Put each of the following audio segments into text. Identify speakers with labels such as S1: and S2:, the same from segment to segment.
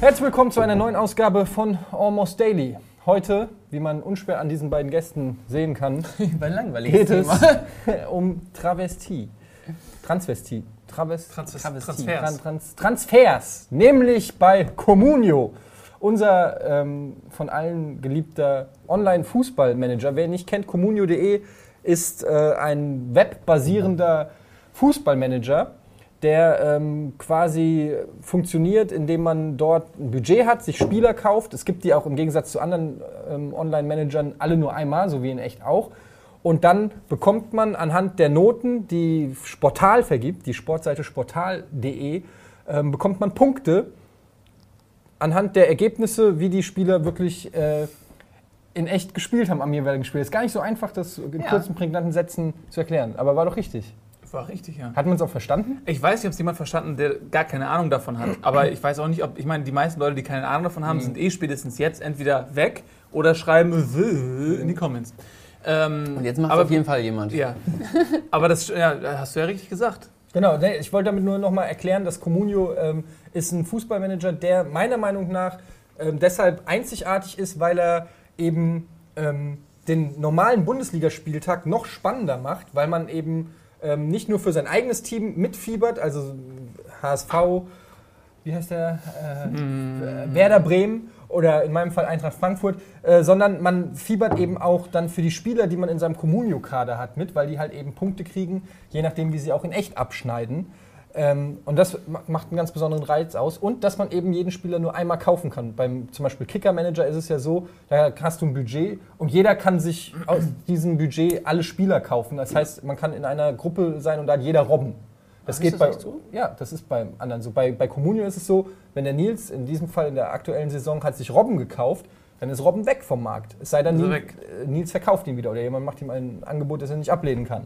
S1: Herzlich willkommen zu einer neuen Ausgabe von Almost Daily. Heute, wie man unschwer an diesen beiden Gästen sehen kann, geht es um Travestie. Transvestie. Traves
S2: Trans-
S1: Travestie.
S2: Transfers.
S1: Tran- Trans Transfers. Nämlich bei Comunio. Unser ähm, von allen geliebter Online-Fußballmanager. Wer ihn nicht kennt, comunio.de ist äh, ein webbasierender Fußballmanager, der ähm, quasi funktioniert, indem man dort ein Budget hat, sich Spieler kauft. Es gibt die auch im Gegensatz zu anderen ähm, Online-Managern alle nur einmal, so wie in echt auch. Und dann bekommt man anhand der Noten, die Sportal vergibt, die Sportseite sportal.de, ähm, bekommt man Punkte anhand der Ergebnisse, wie die Spieler wirklich äh, in echt gespielt haben am jeweiligen Spiel. Ist gar nicht so einfach, das in
S3: Ja.
S1: kurzen, prägnanten Sätzen zu erklären. Aber war doch richtig.
S2: War richtig, ja.
S1: Hat man es auch verstanden?
S2: Ich weiß nicht, ob es jemand verstanden, der gar keine Ahnung davon hat. Aber ich weiß auch nicht, ob. Ich meine, die meisten Leute, die keine Ahnung davon haben, sind eh spätestens jetzt entweder weg oder schreiben in die Comments. Ähm,
S3: Und jetzt macht
S2: aber,
S3: auf jeden Fall jemand.
S2: Ja. Aber das ja, hast du ja richtig gesagt.
S1: Genau, ich wollte damit nur noch mal erklären, dass Comunio ähm, ist ein Fußballmanager, der meiner Meinung nach ähm, deshalb einzigartig ist, weil er eben ähm, den normalen Bundesligaspieltag noch spannender macht, weil man eben ähm, nicht nur für sein eigenes Team mitfiebert, also HSV, wie heißt der? Äh, äh, Werder Bremen oder in meinem Fall Eintracht Frankfurt, äh, sondern man fiebert eben auch dann für die Spieler, die man in seinem Comunio-Kader hat, mit, weil die halt eben Punkte kriegen, je nachdem, wie sie auch in echt abschneiden. Ähm, und das ma- macht einen ganz besonderen Reiz aus. Und dass man eben jeden Spieler nur einmal kaufen kann. Beim zum Beispiel Kicker-Manager ist es ja so, da hast du ein Budget und jeder kann sich aus diesem Budget alle Spieler kaufen. Das heißt, man kann in einer Gruppe sein und da hat jeder Robben. Das
S3: Ach,
S1: geht
S3: ist das
S1: bei
S3: so?
S1: ja, das ist beim anderen so. Bei, bei Comunio ist es so, wenn der Nils in diesem Fall in der aktuellen Saison hat sich Robben gekauft, dann ist Robben weg vom Markt. Es sei denn, Nils, äh, Nils verkauft ihn wieder oder jemand macht ihm ein Angebot, das er nicht ablehnen kann.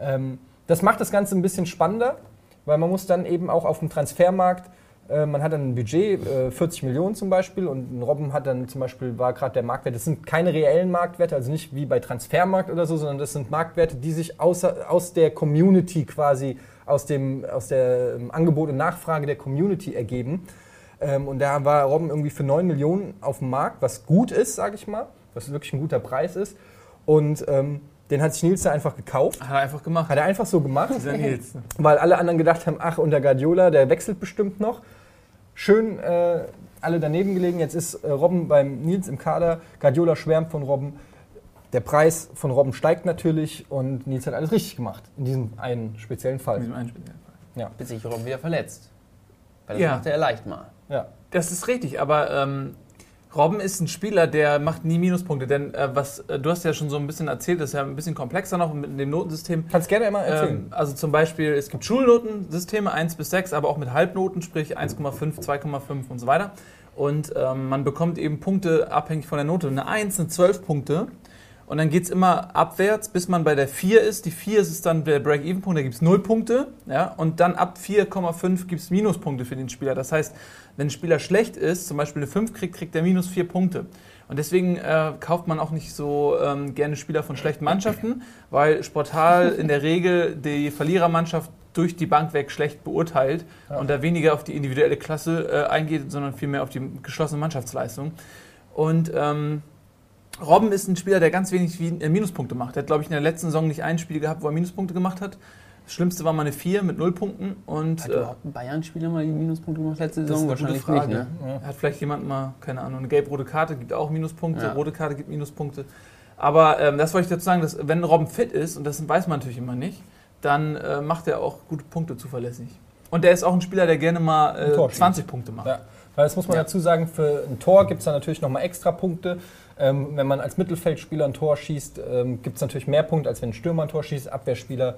S1: Ähm, das macht das Ganze ein bisschen spannender, weil man muss dann eben auch auf dem Transfermarkt, äh, man hat dann ein Budget, äh, 40 Millionen zum Beispiel, und ein Robben hat dann zum Beispiel, war gerade der Marktwert, das sind keine reellen Marktwerte, also nicht wie bei Transfermarkt oder so, sondern das sind Marktwerte, die sich außer, aus der Community quasi, aus dem aus der ähm, Angebot und Nachfrage der Community ergeben. Ähm, und da war Robben irgendwie für 9 Millionen auf dem Markt, was gut ist, sage ich mal, was wirklich ein guter Preis ist. Und ähm, den hat sich Nils da einfach gekauft.
S2: Hat er einfach gemacht.
S1: Hat er einfach so gemacht,
S2: Dieser Nils.
S1: weil alle anderen gedacht haben, ach, unter Guardiola, der wechselt bestimmt noch. Schön äh, alle daneben gelegen. Jetzt ist äh, Robben beim Nils im Kader. Guardiola schwärmt von Robben. Der Preis von Robben steigt natürlich und Nils hat alles richtig gemacht. In diesem einen speziellen
S2: In
S1: Fall.
S2: diesem einen speziellen Fall.
S3: Bis sich Robben wieder verletzt. Weil das
S2: Ja.
S3: macht er leicht mal.
S1: Ja.
S2: Das ist richtig, aber ähm, Robben ist ein Spieler, der macht nie Minuspunkte. Denn äh, was äh, du hast ja schon so ein bisschen erzählt, das ist ja ein bisschen komplexer noch mit dem Notensystem.
S1: Kannst gerne immer erzählen.
S2: Ähm, also zum Beispiel, es gibt Schulnotensysteme 1 bis 6, aber auch mit Halbnoten, sprich 1,5, 2,5 und so weiter. Und ähm, man bekommt eben Punkte abhängig von der Note. Eine 1 sind 12 Punkte. Und dann geht es immer abwärts, bis man bei der 4 ist. Die 4 ist dann der Break-Even-Punkt, da gibt es 0 Punkte. Ja? Und dann ab 4,5 gibt es Minuspunkte für den Spieler. Das heißt, wenn ein Spieler schlecht ist, zum Beispiel eine 5 kriegt, kriegt er minus 4 Punkte. Und deswegen äh, kauft man auch nicht so ähm, gerne Spieler von schlechten Mannschaften, weil Sportal in der Regel die Verlierermannschaft durch die Bank weg schlecht beurteilt
S1: Ja.
S2: und da weniger auf die individuelle Klasse äh, eingeht, sondern vielmehr auf die geschlossene Mannschaftsleistung. Und ähm, Robben ist ein Spieler, der ganz wenig äh, Minuspunkte macht. Er hat, glaube ich, in der letzten Saison nicht ein Spiel gehabt, wo er Minuspunkte gemacht hat. Das Schlimmste war mal eine 4 mit 0 Punkten. Und
S3: Hat
S2: äh,
S3: überhaupt ein Bayern-Spieler mal die Minuspunkte gemacht letzte
S2: das ist
S3: Saison?
S2: eine gute
S3: Wahrscheinlich
S2: Frage.
S3: nicht, ne?
S1: Ja.
S2: Hat vielleicht jemand mal, keine Ahnung, eine gelb-rote Karte gibt auch Minuspunkte,
S3: Ja.
S2: rote Karte gibt Minuspunkte. Aber ähm, das wollte ich dazu sagen, dass wenn Robben fit ist, und das weiß man natürlich immer nicht, dann äh, macht er auch gute Punkte zuverlässig. Und der ist auch ein Spieler, der gerne mal äh,
S1: Tor schießt.
S2: 20 Punkte macht.
S1: Ja, weil das muss man
S2: Ja.
S1: dazu sagen, für ein Tor gibt es da natürlich nochmal extra Punkte. Ähm, wenn man als Mittelfeldspieler ein Tor schießt, ähm, gibt es natürlich mehr Punkte, als wenn ein Stürmer ein Tor schießt, Abwehrspieler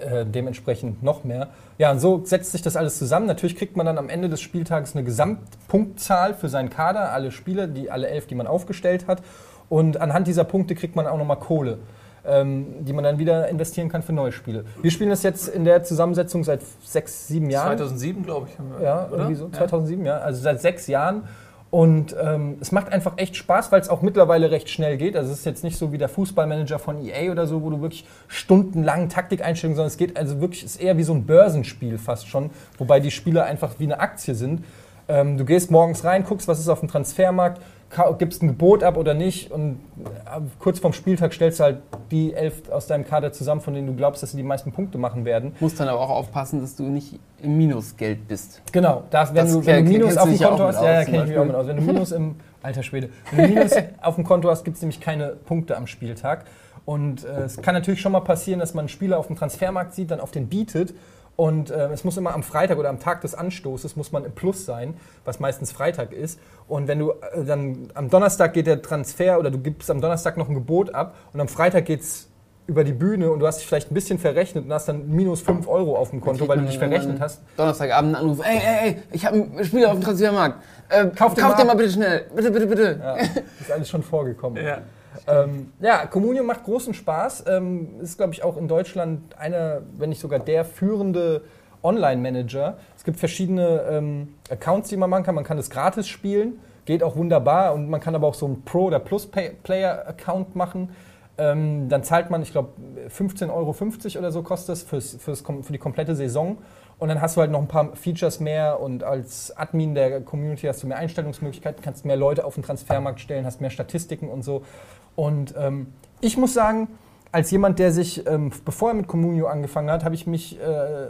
S1: äh, dementsprechend noch mehr. Ja, und so setzt sich das alles zusammen. Natürlich kriegt man dann am Ende des Spieltags eine Gesamtpunktzahl für seinen Kader, alle Spieler, die alle elf, die man aufgestellt hat. Und anhand dieser Punkte kriegt man auch nochmal Kohle. ähm, die man dann wieder investieren kann für neue Spiele. Wir spielen das jetzt in der Zusammensetzung seit sechs, sieben Jahren.
S2: 2007, glaube ich. Haben wir,
S1: Ja,
S2: oder?
S1: irgendwie so.
S2: Ja.
S1: 2007, ja. Also seit sechs Jahren. Und ähm, es macht einfach echt Spaß, weil es auch mittlerweile recht schnell geht. Also es ist jetzt nicht so wie der Fußballmanager von EA oder so, wo du wirklich stundenlang Taktik einstellst, sondern es geht also wirklich, ist eher wie so ein Börsenspiel fast schon, wobei die Spieler einfach wie eine Aktie sind. Ähm, du gehst morgens rein, guckst, was ist auf dem Transfermarkt, gibst ein Gebot ab oder nicht und äh, kurz vorm Spieltag stellst du halt die elf aus deinem Kader zusammen, von denen du glaubst, dass sie die meisten Punkte machen werden.
S3: Musst dann aber auch aufpassen, dass du nicht im Minusgeld bist.
S1: Genau, das, wenn,
S3: Das
S1: du, wenn du Minus auf dem Konto hast, ja, ja,
S3: aus, zum
S1: kenn ich mich auch mit aus. Wenn du Minus im, alter Schwede, wenn du Minus auf dem Konto hast, gibt es nämlich keine Punkte am Spieltag. Und äh, es kann natürlich schon mal passieren, dass man einen Spieler auf dem Transfermarkt sieht, dann auf den bietet. Und äh, es muss immer am Freitag oder am Tag des Anstoßes muss man im Plus sein, was meistens Freitag ist. Und wenn du äh, dann am Donnerstag geht der Transfer oder du gibst am Donnerstag noch ein Gebot ab und am Freitag geht es über die Bühne und du hast dich vielleicht ein bisschen verrechnet und hast dann minus 5 Euro auf dem Konto, weil du dich verrechnet hast.
S3: Donnerstagabend einen Anruf, ey, ey, ey, ich habe einen Spieler auf dem Transfermarkt. Äh,
S1: Kauf den
S3: kauf den
S1: mal.
S3: mal bitte schnell. Bitte, bitte, bitte.
S1: Ja, ist alles schon vorgekommen.
S2: Ja.
S1: Ähm, ja, Communio macht großen Spaß. Ähm, ist, glaube ich, auch in Deutschland einer, wenn nicht sogar der führende Online-Manager. Es gibt verschiedene ähm, Accounts, die man machen kann. Man kann das gratis spielen, geht auch wunderbar. Und man kann aber auch so einen Pro- oder Plus-Player-Account machen. Ähm, dann zahlt man, ich glaube, 15,50 Euro oder so kostet das fürs, fürs, für die komplette Saison. Und dann hast du halt noch ein paar Features mehr und als Admin der Community hast du mehr Einstellungsmöglichkeiten, kannst mehr Leute auf den Transfermarkt stellen, hast mehr Statistiken und so. Und ähm, ich muss sagen, als jemand, der sich, ähm, bevor er mit Communio angefangen hat, habe ich mich äh,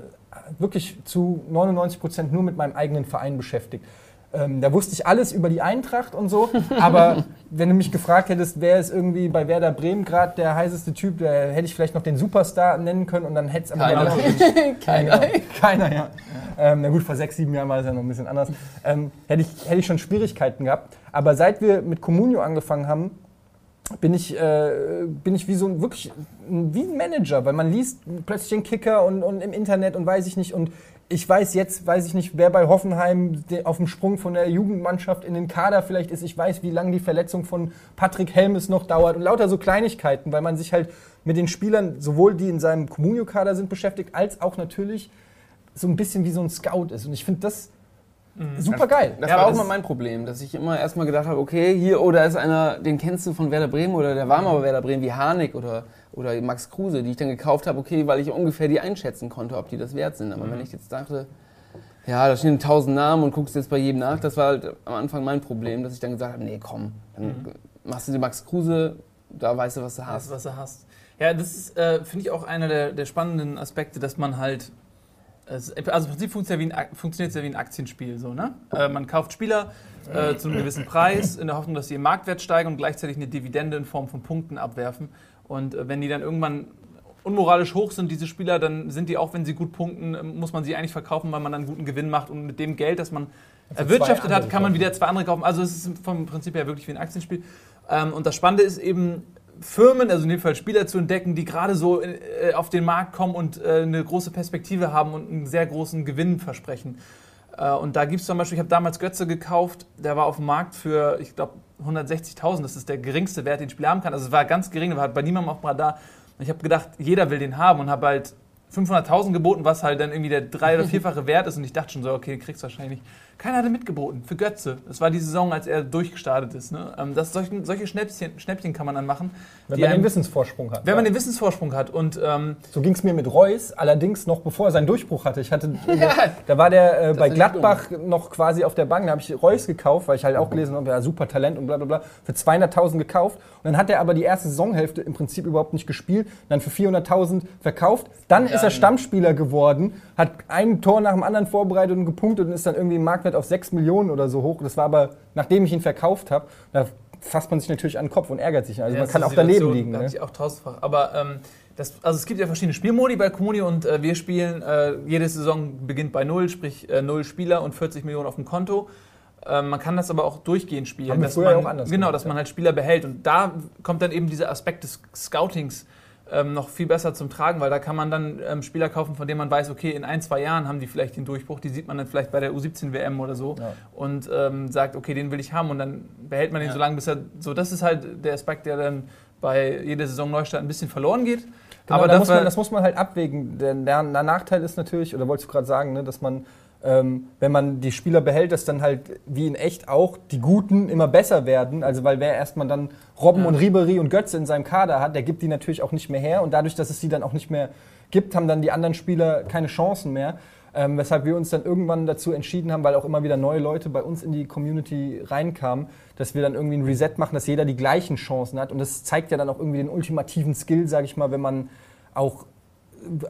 S1: wirklich zu 99 Prozent nur mit meinem eigenen Verein beschäftigt. Ähm, da wusste ich alles über die Eintracht und so, aber wenn du mich gefragt hättest, wer ist irgendwie bei Werder Bremen gerade der heißeste Typ, da hätte ich vielleicht noch den Superstar nennen können und dann hätte es aber
S3: Keiner.
S1: Keiner. Keiner, ja. Ähm, na gut, vor sechs, sieben Jahren war das ja noch ein bisschen anders. Ähm, hätte, ich, hätte ich schon Schwierigkeiten gehabt. Aber seit wir mit Communio angefangen haben, bin ich, äh, bin ich wie so ein, wirklich wie ein Manager, weil man liest plötzlich den Kicker und, und im Internet und weiß ich nicht. Und ich weiß jetzt, weiß ich nicht, wer bei Hoffenheim auf dem Sprung von der Jugendmannschaft in den Kader vielleicht ist. Ich weiß, wie lange die Verletzung von Patrick Helmes noch dauert und lauter so Kleinigkeiten, weil man sich halt mit den Spielern, sowohl die in seinem Communio-Kader sind beschäftigt, als auch natürlich so ein bisschen wie so ein Scout ist. Und ich finde das super geil.
S3: Das
S2: Ja,
S3: war auch
S2: das-
S3: mal mein Problem, dass ich immer erstmal gedacht habe, okay, hier, oder ist einer, den kennst du von Werder Bremen oder der war mal bei Werder Bremen wie Harnik oder, oder Max Kruse, die ich dann gekauft habe, okay, weil ich ungefähr die einschätzen konnte, ob die das wert sind. Aber wenn ich jetzt dachte, ja, da stehen tausend Namen und guckst jetzt bei jedem nach, das war halt am Anfang mein Problem, dass ich dann gesagt habe, nee, komm, dann machst du die Max Kruse, da weißt du, was du hast.
S2: was du hast. Ja, das ist, äh, finde ich, auch einer der, der spannenden Aspekte, dass man halt. Also im Prinzip funktioniert es ja wie ein Aktienspiel. So, ne? äh, man kauft Spieler äh, zu einem gewissen Preis in der Hoffnung, dass sie im Marktwert steigen und gleichzeitig eine Dividende in Form von Punkten abwerfen. Und äh, wenn die dann irgendwann unmoralisch hoch sind, diese Spieler, dann sind die auch, wenn sie gut punkten, äh, muss man sie eigentlich verkaufen, weil man dann guten Gewinn macht. Und mit dem Geld, das man
S1: Also
S2: erwirtschaftet hat, kann man wieder zwei andere kaufen. Also es ist vom Prinzip her wirklich wie ein Aktienspiel. Ähm, und das Spannende ist eben, Firmen, also in dem Fall Spieler zu entdecken, die gerade so äh, auf den Markt kommen und äh, eine große Perspektive haben und einen sehr großen Gewinn versprechen. Äh, und da gibt es zum Beispiel, ich habe damals Götze gekauft, der war auf dem Markt für, ich glaube, 160.000. Das ist der geringste Wert, den ein Spieler haben kann. Also es war ganz gering, war bei niemandem auf dem Radar. Und ich habe gedacht, jeder will den haben und habe halt 500.000 geboten, was halt dann irgendwie der drei- oder vierfache Wert ist. Und ich dachte schon so, okay, kriegst du wahrscheinlich nicht. Keiner hatte mitgeboten für Götze. Das war die Saison, als er durchgestartet ist. Ne? Ähm, Das, solche, solche Schnäppchen, Schnäppchen kann man dann machen.
S1: Wenn
S2: die
S1: man den
S2: einem-
S1: Wissensvorsprung hat.
S2: wenn man
S1: ja.
S2: den Wissensvorsprung hat. Und ähm,
S1: So ging es mir mit Reus, allerdings noch bevor er seinen Durchbruch hatte. Ich hatte da war der äh, bei Gladbach noch quasi auf der Bank, da habe ich Reus gekauft, weil ich halt auch gelesen habe, ja, super Talent und bla bla bla, für 200.000 gekauft. Und dann hat er aber die erste Saisonhälfte im Prinzip überhaupt nicht gespielt, dann für 400.000 verkauft. Dann ist er Stammspieler geworden, hat ein Tor nach dem anderen vorbereitet und gepunktet und ist dann irgendwie im Marktwert auf 6 Millionen oder so hoch. Das war aber, nachdem ich ihn verkauft habe, da fasst man sich natürlich an den Kopf und ärgert sich. Also
S2: Ja,
S1: man kann auch
S2: die
S1: daneben
S2: Situation,
S1: liegen.
S2: Da
S1: Ne?
S2: ich auch tausendfach. Aber ähm, das, also es gibt ja verschiedene Spielmodi bei Comuni und äh, wir spielen, äh, jede Saison beginnt bei null, sprich äh, null Spieler und 40 Millionen auf dem Konto. Ähm, man kann das aber auch durchgehend spielen.
S1: Haben
S2: dass man,
S1: auch anders
S2: Genau,
S1: gemacht,
S2: dass
S1: ja.
S2: man halt Spieler behält. Und da kommt dann eben dieser Aspekt des Scoutings ähm, noch viel besser zum Tragen, weil da kann man dann ähm, Spieler kaufen, von denen man weiß, okay, in ein, zwei Jahren haben die vielleicht den Durchbruch, die sieht man dann vielleicht bei der U17-WM oder so
S1: Ja.
S2: und ähm, sagt, okay, den will ich haben und dann behält man den
S3: Ja.
S2: so lange, bis er, so das ist halt der Aspekt, der dann bei jeder Saison Neustart ein bisschen verloren geht.
S1: Genau,
S2: aber
S1: da muss man, das muss man halt abwägen. Der, der, der Nachteil ist natürlich, oder wolltest du gerade sagen, ne, dass man, ähm, wenn man die Spieler behält, dass dann halt wie in echt auch die Guten immer besser werden. Also weil wer erstmal dann Robben
S2: Ja.
S1: und Ribery und Götze in seinem Kader hat, der gibt die natürlich auch nicht mehr her. Und dadurch, dass es die dann auch nicht mehr gibt, haben dann die anderen Spieler keine Chancen mehr. Ähm, weshalb wir uns dann irgendwann dazu entschieden haben, weil auch immer wieder neue Leute bei uns in die Community reinkamen, dass wir dann irgendwie ein Reset machen, dass jeder die gleichen Chancen hat. Und das zeigt ja dann auch irgendwie den ultimativen Skill, sage ich mal, wenn man auch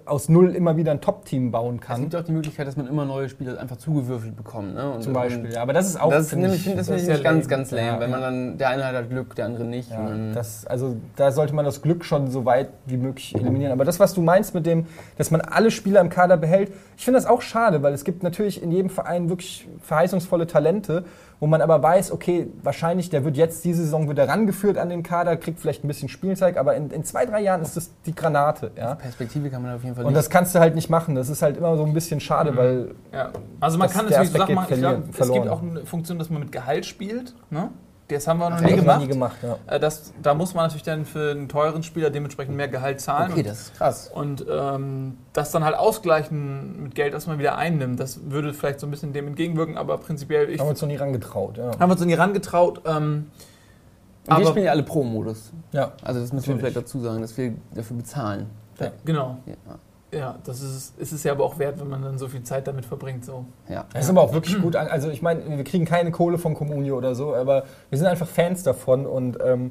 S1: aus null immer wieder ein Top-Team bauen
S3: Es
S1: kann.
S3: gibt ja auch die Möglichkeit, dass man immer neue Spieler einfach zugewürfelt bekommt. Ne?
S1: Zum Beispiel. Ja, aber das ist auch.
S3: Das,
S1: finde ich-
S3: das
S2: das
S3: ich ganz, ganz lame,
S1: Ja,
S3: wenn man dann, der eine hat halt Glück, der andere nicht.
S1: Ja, das, also da sollte man das Glück schon so weit wie möglich eliminieren. Aber das, was du meinst mit dem, dass man alle Spieler im Kader behält, ich finde das auch schade, weil es gibt natürlich in jedem Verein wirklich verheißungsvolle Talente, wo man aber weiß, okay, wahrscheinlich, der wird jetzt diese Saison wieder rangeführt an den Kader, kriegt vielleicht ein bisschen Spielzeit, aber in, in zwei, drei Jahren ist das die Granate. Ja?
S3: Perspektive kann man auf jeden Fall
S1: Und das kannst du halt nicht machen. Das ist halt immer so ein bisschen schade, weil
S2: Ja. Also man
S1: Das-
S2: kann natürlich so Sachen machen. Ich glaube, es gibt auch eine Funktion, dass man mit Gehalt spielt. Ne? Das haben wir noch
S1: das
S2: nie
S1: wir
S2: gemacht.
S1: nie gemacht. Ja.
S2: Äh, Das, da muss man natürlich dann für einen teuren Spieler dementsprechend mehr Gehalt zahlen.
S3: Okay, das ist krass.
S2: und ähm, das dann halt ausgleichen mit Geld, das man wieder einnimmt. Das würde vielleicht so ein bisschen dem entgegenwirken, aber prinzipiell ich,
S1: Haben wir uns noch nie rangetraut. Ja.
S2: haben wir uns nie rangetraut. Ähm,
S3: Und wir spielen ja alle Pro-Modus.
S1: ja.
S3: Also das müssen wir
S1: Natürlich.
S3: vielleicht dazu sagen, dass wir dafür bezahlen.
S1: Ja.
S2: genau.
S3: Ja.
S2: Ja, das ist, ist es ja aber auch wert, wenn man dann so viel Zeit damit verbringt. So.
S3: ja.
S1: Das ist aber auch wirklich gut. Also ich meine, wir kriegen keine Kohle von Comunio oder so, aber wir sind einfach Fans davon und ähm,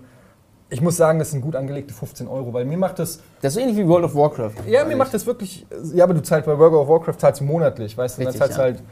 S1: ich muss sagen, das sind gut angelegte 15 Euro, weil mir macht das,
S3: Das ist so ähnlich wie World of Warcraft.
S1: ja, mir macht das wirklich, ja, aber du zahlst bei World of Warcraft zahlst du monatlich, weißt du, und dann
S3: Richtig,
S1: zahlst du halt,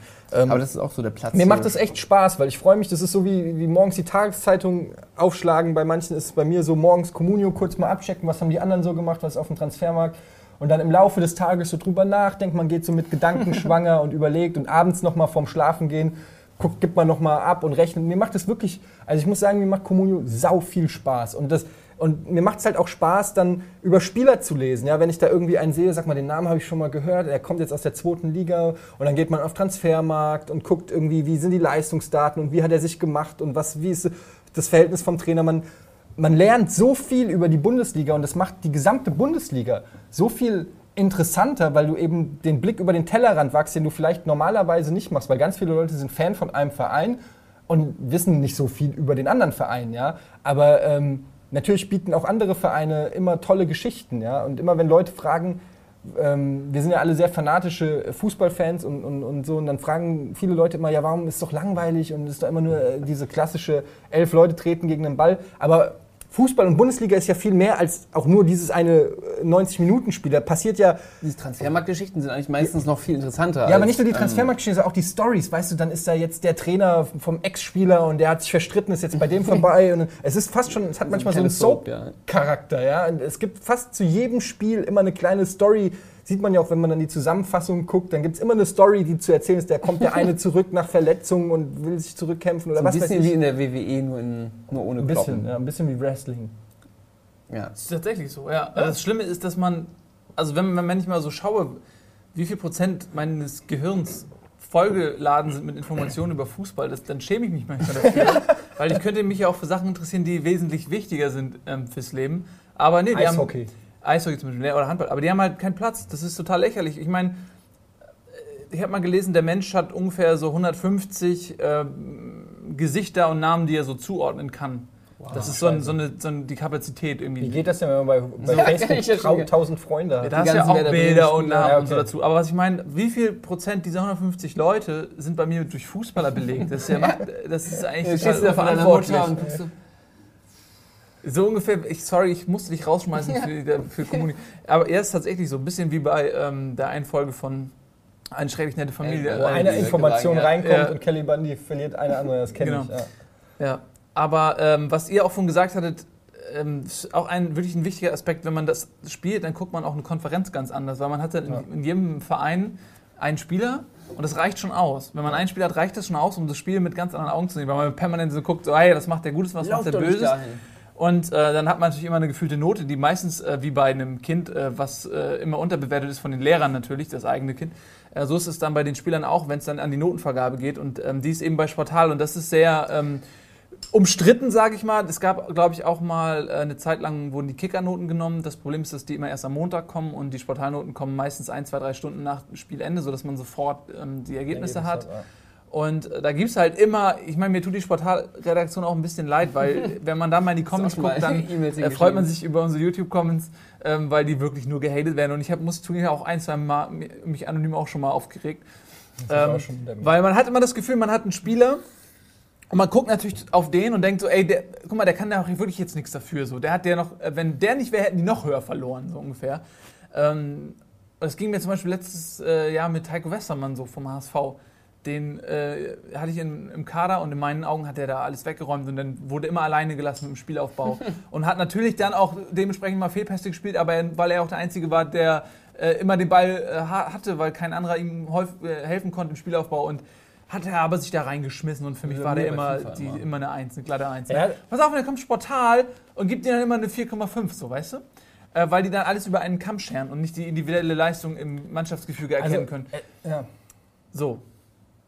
S1: ähm,
S3: Aber das ist auch so der Platz.
S1: mir
S3: hier.
S1: macht das echt Spaß, weil ich freue mich, das ist so wie, wie morgens die Tageszeitung aufschlagen, bei manchen ist es bei mir so morgens Comunio kurz mal abchecken, was haben die anderen so gemacht, was ist auf dem Transfermarkt und dann im Laufe des Tages so drüber nachdenkt, man geht so mit Gedanken schwanger und überlegt und abends nochmal vorm Schlafen gehen, guckt, gibt man nochmal ab und rechnet. Mir macht das wirklich, also ich muss sagen, mir macht Comunio sau viel Spaß und das und mir macht es halt auch Spaß, dann über Spieler zu lesen. Ja, wenn ich da irgendwie einen sehe, sag mal, den Namen habe ich schon mal gehört, der kommt jetzt aus der zweiten Liga und dann geht man auf Transfermarkt und guckt irgendwie, wie sind die Leistungsdaten und wie hat er sich gemacht und was, wie ist das Verhältnis vom Trainer. Man, man lernt so viel über die Bundesliga und das macht die gesamte Bundesliga so viel interessanter, weil du eben den Blick über den Tellerrand wachst, den du vielleicht normalerweise nicht machst, weil ganz viele Leute sind Fan von einem Verein und wissen nicht so viel über den anderen Verein, ja. Aber ähm, natürlich bieten auch andere Vereine immer tolle Geschichten, ja. Und immer wenn Leute fragen, ähm, wir sind ja alle sehr fanatische Fußballfans und, und, und so, und dann fragen viele Leute immer, ja, warum ist es doch langweilig und ist doch immer nur äh, diese klassische elf Leute treten gegen den Ball. Aber Fußball und Bundesliga ist ja viel mehr als auch nur dieses eine äh, 90-Minuten-Spiel. Da passiert ja
S3: Diese Transfermarktgeschichten sind eigentlich meistens noch viel interessanter.
S1: ja, aber
S3: als,
S1: nicht nur die
S3: ähm,
S1: Transfermarktgeschichte, sondern auch die Stories. Weißt du, dann ist da jetzt der Trainer vom Ex-Spieler und der hat sich verstritten, ist jetzt bei dem vorbei. Und es ist fast schon, es hat manchmal so einen
S3: ja.
S1: Soap-Charakter. Ja. Es gibt fast zu jedem Spiel immer eine kleine Story. Sieht man ja auch, wenn man dann die Zusammenfassung guckt, dann gibt es immer eine Story, die zu erzählen ist. Da kommt der eine zurück nach Verletzung und will sich zurückkämpfen oder
S3: so ein
S1: was weiß
S3: bisschen wie
S1: ich.
S3: in der WWE, nur, in, nur ohne
S1: Ein bisschen,
S3: Kloppen.
S1: ja, ein bisschen wie Wrestling.
S3: Ja.
S2: Das ist tatsächlich so, ja. Also Das Schlimme ist, dass man, also wenn, wenn ich mal so schaue, wie viel Prozent meines Gehirns vollgeladen sind mit Informationen über Fußball, das, dann schäme ich mich manchmal dafür. weil ich könnte mich ja auch für Sachen interessieren, die wesentlich wichtiger sind ähm, fürs Leben. Aber nee, die haben,
S1: Eishockey.
S2: Zum Beispiel ne, oder Handball. Aber die haben halt keinen Platz. Das ist total lächerlich. Ich meine, ich habe mal gelesen, der Mensch hat ungefähr so 150 ähm, Gesichter und Namen, die er so zuordnen kann. das ist so, ein, so, eine, so eine, die Kapazität irgendwie.
S1: Wie geht das denn, wenn man bei, bei
S3: So,
S1: Facebook
S3: kann ich das schon-
S1: 1000 Freunde
S2: Ja,
S1: hat?
S2: da hast ja auch Bilder und Namen
S1: Ja,
S2: und so
S1: okay.
S2: dazu. Aber was ich meine, wie viel Prozent dieser 150 Leute sind bei mir durch Fußballer belegt? Das ist, ja, das ist eigentlich unverantwortlich.
S3: Mutter und so,
S2: ungefähr, ich, sorry, ich musste dich rausschmeißen für, für Kommuni. Aber er ist tatsächlich so ein bisschen wie bei ähm, der einen Folge von Eine schrecklich nette Familie.
S1: Wo eine
S3: diese
S1: Information
S3: ja.
S1: reinkommt
S2: Ja.
S1: und Kelly Bundy verliert eine andere, das kenne
S2: Genau.
S1: ich. Ja.
S2: Ja, aber ähm, was ihr auch schon gesagt hattet, ähm, ist auch ein wirklich ein wichtiger Aspekt, wenn man das spielt, dann guckt man auch eine Konferenz ganz anders, weil man hat dann in,
S1: Ja.
S2: in jedem Verein einen Spieler und das reicht schon aus. Wenn man einen Spieler hat, reicht das schon aus, um das Spiel mit ganz anderen Augen zu sehen, weil man permanent so guckt, so, hey, das macht der Gutes, was
S3: Lauf
S2: macht der Böses. Und äh, dann hat man natürlich immer eine gefühlte Note, die meistens äh, wie bei einem Kind, äh, was äh, immer unterbewertet ist von den Lehrern natürlich, das eigene Kind. Äh, so ist es dann bei den Spielern auch, wenn es dann an die Notenvergabe geht. Und ähm, die ist eben bei Sportal und das ist sehr ähm, umstritten, sage ich mal. Es gab, glaube ich, auch mal äh, eine Zeit lang wurden die Kickernoten genommen. Das Problem ist, dass die immer erst am Montag kommen und die Sportalnoten kommen meistens ein, zwei, drei Stunden nach Spielende, sodass man sofort ähm, die Ergebnisse hat. Und äh, da gibt es halt immer, ich meine, mir tut die Sportalredaktion auch ein bisschen leid, weil wenn man da mal in die Comments guckt, dann äh, freut man sich über unsere YouTube-Comments, ähm, weil die wirklich nur gehatet werden. Und ich hab, muss zugeben, auch ein, zwei Mal mich anonym auch schon mal aufgeregt. Ähm, weil man hat immer das Gefühl, man hat einen Spieler und man guckt natürlich auf den und denkt so, ey, der, guck mal, der kann da auch wirklich jetzt nichts dafür. So, der hat der noch, äh, wenn der nicht wäre, hätten die noch höher verloren, so ungefähr. Ähm, das ging mir zum Beispiel letztes äh, Jahr mit Heiko Westermann so vom HSV. Den äh, hatte ich in, im Kader und in meinen Augen hat er da alles weggeräumt und dann wurde immer alleine gelassen dem Spielaufbau. und hat natürlich dann auch dementsprechend mal Fehlpässe gespielt, aber er, weil er auch der Einzige war, der äh, immer den Ball äh, ha- hatte, weil kein anderer ihm äh, helfen konnte im Spielaufbau und hat er aber sich da reingeschmissen und für mich
S3: Ja,
S2: war der immer, die,
S3: immer.
S2: immer eine Eins, eine glatte Eins.
S1: Ja.
S2: Pass auf, dann kommt Sportal und gibt dir dann immer eine 4,5, so weißt du? Äh, weil die dann alles über einen Kamm scheren und nicht die individuelle Leistung im Mannschaftsgefüge erkennen können.
S1: äh, ja.
S2: So.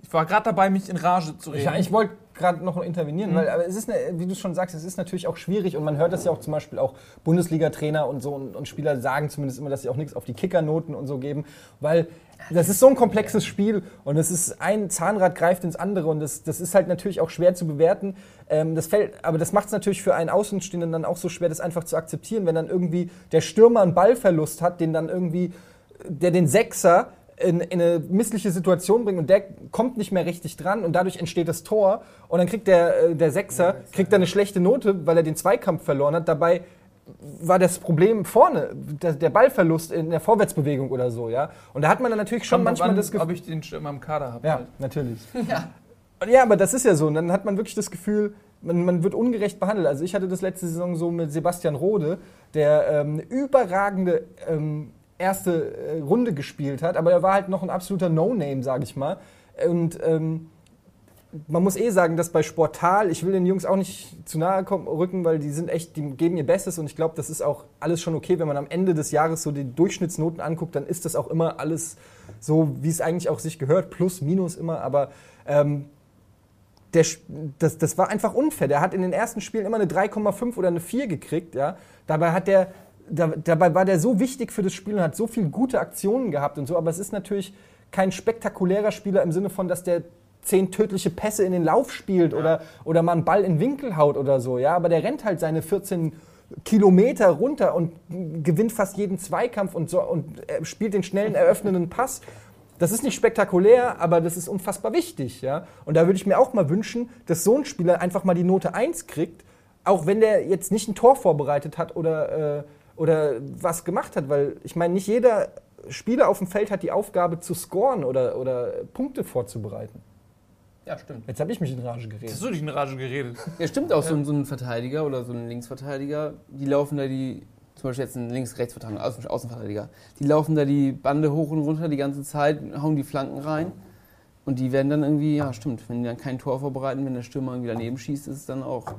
S2: Ich war gerade dabei, mich in Rage zu reden.
S1: Ja, ich wollte gerade noch intervenieren,
S2: Mhm.
S1: weil aber es ist, eine, wie du schon sagst, es ist natürlich auch schwierig und man hört das ja auch zum Beispiel auch Bundesliga-Trainer und so und, und Spieler sagen zumindest immer, dass sie auch nichts auf die Kickernoten und so geben, weil das ist so ein komplexes Spiel und es ist ein Zahnrad greift ins andere und das, das ist halt natürlich auch schwer zu bewerten. Ähm, das fällt, aber das macht es natürlich für einen Außenstehenden dann auch so schwer, das einfach zu akzeptieren, wenn dann irgendwie der Stürmer einen Ballverlust hat, den dann irgendwie der den Sechser in, in eine missliche Situation bringt und der kommt nicht mehr richtig dran und dadurch entsteht das Tor und dann kriegt der, äh, der Sechser kriegt dann eine schlechte Note, weil er den Zweikampf verloren hat. Dabei war das Problem vorne, der, Ballverlust in der Vorwärtsbewegung oder so, ja. Und da hat man dann natürlich schon
S2: Kommt
S1: manchmal
S2: an,
S1: das Gefühl.
S2: ob ich den Stürmer im Kader habe.
S1: Ja,
S2: Halt.
S1: natürlich.
S3: Ja.
S1: Ja, aber das ist ja so. Und dann hat man wirklich das Gefühl, man, man wird ungerecht behandelt. Also ich hatte das letzte Saison so mit Sebastian Rode, der ähm, eine überragende ähm, erste äh, Runde gespielt hat, aber er war halt noch ein absoluter No-Name, sage ich mal. Und ähm, man muss eh sagen, dass bei Sportal, ich will den Jungs auch nicht zu nahe kommen, rücken, weil die sind echt, die geben ihr Bestes und ich glaube, das ist auch alles schon okay, wenn man am Ende des Jahres so die Durchschnittsnoten anguckt, dann ist das auch immer alles so, wie es eigentlich auch sich gehört, plus, minus immer, aber ähm, der, das, das war einfach unfair. Der hat in den ersten Spielen immer eine 3,5 oder eine 4 gekriegt. Ja? Dabei, hat der, da, dabei war der so wichtig für das Spiel und hat so viele gute Aktionen gehabt und so. Aber es ist natürlich kein spektakulärer Spieler im Sinne von, dass der zehn tödliche Pässe in den Lauf spielt oder, oder mal einen Ball in den Winkel haut oder so. Ja? Aber der rennt halt seine 14 Kilometer runter und gewinnt fast jeden Zweikampf und, so, und spielt den schnellen eröffnenden Pass. Das ist nicht spektakulär, aber das ist unfassbar wichtig. Ja? Und da würde ich mir auch mal wünschen, dass so ein Spieler einfach mal die Note 1 kriegt, auch wenn der jetzt nicht ein Tor vorbereitet hat oder, äh, oder was gemacht hat. Weil ich meine, nicht jeder Spieler auf dem Feld hat die Aufgabe zu scoren oder, oder Punkte vorzubereiten.
S3: Ja, stimmt.
S1: Jetzt habe ich mich in Rage geredet.
S2: Hast du dich in Rage geredet?
S3: Ja, stimmt auch, so, ein, so ein Verteidiger oder so ein Linksverteidiger, die laufen da die, zum Beispiel jetzt ein Links-Rechtsverteidiger, Außen Außenverteidiger, die laufen da die Bande hoch und runter die ganze Zeit, hauen die Flanken rein und die werden dann irgendwie, ja stimmt, wenn die dann kein Tor vorbereiten, wenn der Stürmer irgendwie daneben schießt, ist es dann auch,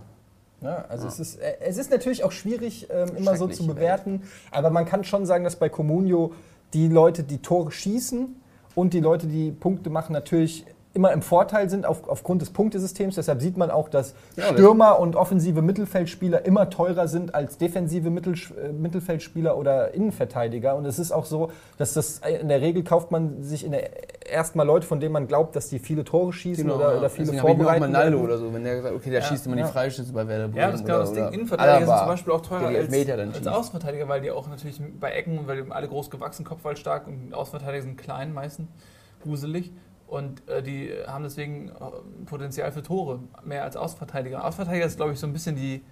S1: Ja, also Es, ist, äh, es ist natürlich auch schwierig, ähm, immer so zu bewerten, aber man kann schon sagen, dass bei Comunio die Leute, die Tore schießen und die Leute, die Punkte machen, natürlich immer im Vorteil sind auf, aufgrund des Punktesystems. Deshalb sieht man auch, dass
S3: Ja,
S1: Stürmer und offensive Mittelfeldspieler immer teurer sind als defensive Mittel, äh, Mittelfeldspieler oder Innenverteidiger. Und es ist auch so, dass das in der Regel kauft man sich in der, erstmal Leute, von denen man glaubt, dass die viele Tore schießen oder, oder viele
S3: Deswegen habe ich auch
S1: vorbereiten.
S3: mal Naldo oder so, wenn der sagt, okay, der
S2: Ja,
S3: schießt immer
S1: ja.
S3: die Freischüsse bei Werder Bremen.
S2: Ja, das ist genau das Ding. Innenverteidiger sind zum Beispiel auch teurer als, als. Außenverteidiger, weil die auch natürlich bei Ecken, weil die alle groß gewachsen, kopfballstark und Außenverteidiger sind klein meistens, gruselig. Und äh, die haben deswegen äh, Potenzial für Tore, mehr als Außenverteidiger. Außenverteidiger ist, glaube ich, so ein bisschen die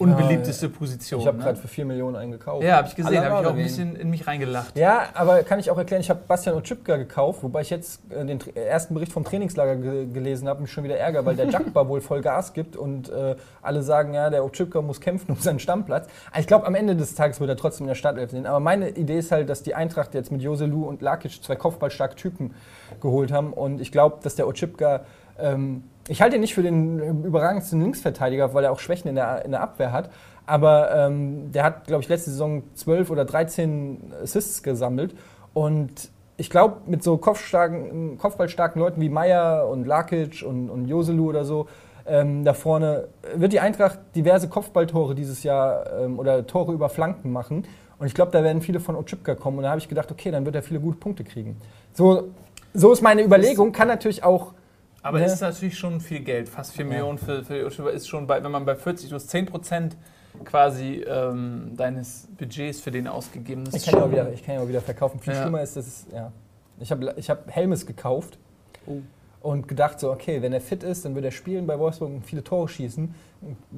S2: unbeliebteste Position.
S1: Ich habe
S2: ne?
S1: gerade für 4 Millionen eingekauft.
S2: Ja, habe ich gesehen, habe ich auch ein bisschen in mich reingelacht.
S1: Ja, aber kann ich auch erklären, ich habe Bastian Otschipka gekauft, wobei ich jetzt äh, den ersten Bericht vom Trainingslager ge gelesen habe, mich schon wieder ärgere, weil der Jakba wohl voll Gas gibt und äh, alle sagen, ja, der Otschipka muss kämpfen um seinen Stammplatz. Ich glaube, am Ende des Tages wird er trotzdem in der Startelf sehen. Aber meine Idee ist halt, dass die Eintracht jetzt mit Joselu und Lakic zwei kopfballstarke Typen geholt haben und ich glaube, dass der Otschipka ähm, ich halte ihn nicht für den äh, überragendsten Linksverteidiger, weil er auch Schwächen in der, in der Abwehr hat. Aber ähm, der hat, glaube ich, letzte Saison 12 oder 13 Assists gesammelt. Und ich glaube, mit so kopfstarken, kopfballstarken Leuten wie Meier und Lakic und, und Joselu oder so, ähm, da vorne wird die Eintracht diverse Kopfballtore dieses Jahr ähm, oder Tore über Flanken machen. Und ich glaube, da werden viele von Otschipka kommen. Und da habe ich gedacht, okay, dann wird er viele gute Punkte kriegen. So, so ist meine Überlegung. Kann natürlich auch
S2: Aber
S1: Ne?
S2: es ist natürlich schon viel Geld. Fast 4
S1: Ja.
S2: Millionen für, für Yoshua ist schon bei, wenn man bei 40, du hast 10 Prozent quasi ähm, deines Budgets für den ausgegeben. Das
S1: Ich
S2: ist
S1: kann, ja wieder, ich kann ja auch wieder verkaufen. Viel
S2: Ja.
S1: schlimmer ist, dass es, ja. Ich habe ich hab Helmes gekauft
S3: Oh.
S1: und gedacht, so, okay, wenn er fit ist, dann wird er spielen bei Wolfsburg und viele Tore schießen.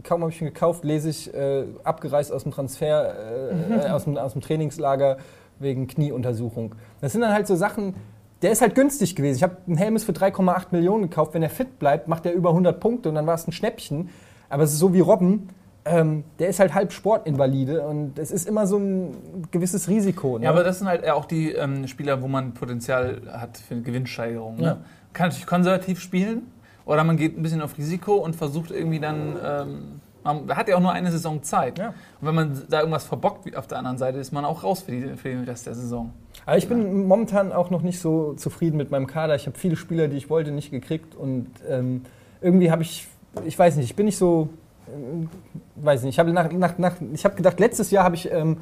S1: Kaum habe ich ihn gekauft, lese ich äh, abgereist aus dem Transfer, äh, äh, aus, dem, aus dem Trainingslager wegen Knieuntersuchung. Das sind dann halt so Sachen, der ist halt günstig gewesen. Ich habe einen Helmes für 3,8 Millionen gekauft. Wenn er fit bleibt, macht er über 100 Punkte und dann war es ein Schnäppchen. Aber es ist so wie Robben. Ähm, der ist halt halb Sportinvalide und es ist immer so ein gewisses Risiko. Ne?
S2: Ja, aber das sind halt auch die ähm, Spieler, wo man Potenzial hat für eine Gewinnsteigerung. Ne?
S1: Ja.
S2: Kann natürlich konservativ spielen oder man geht ein bisschen auf Risiko und versucht irgendwie dann. Ähm, man hat ja auch nur eine Saison Zeit.
S1: Ja.
S2: Und wenn man da irgendwas verbockt wie auf der anderen Seite, ist man auch raus für, die, für den Rest der Saison.
S1: Aber ich bin momentan auch noch nicht so zufrieden mit meinem Kader. Ich habe viele Spieler, die ich wollte, nicht gekriegt. Und ähm, irgendwie habe ich, ich weiß nicht, ich bin nicht so, ähm, weiß nicht, ich habe nach, nach, nach, ich habe gedacht, letztes Jahr habe ich, ähm,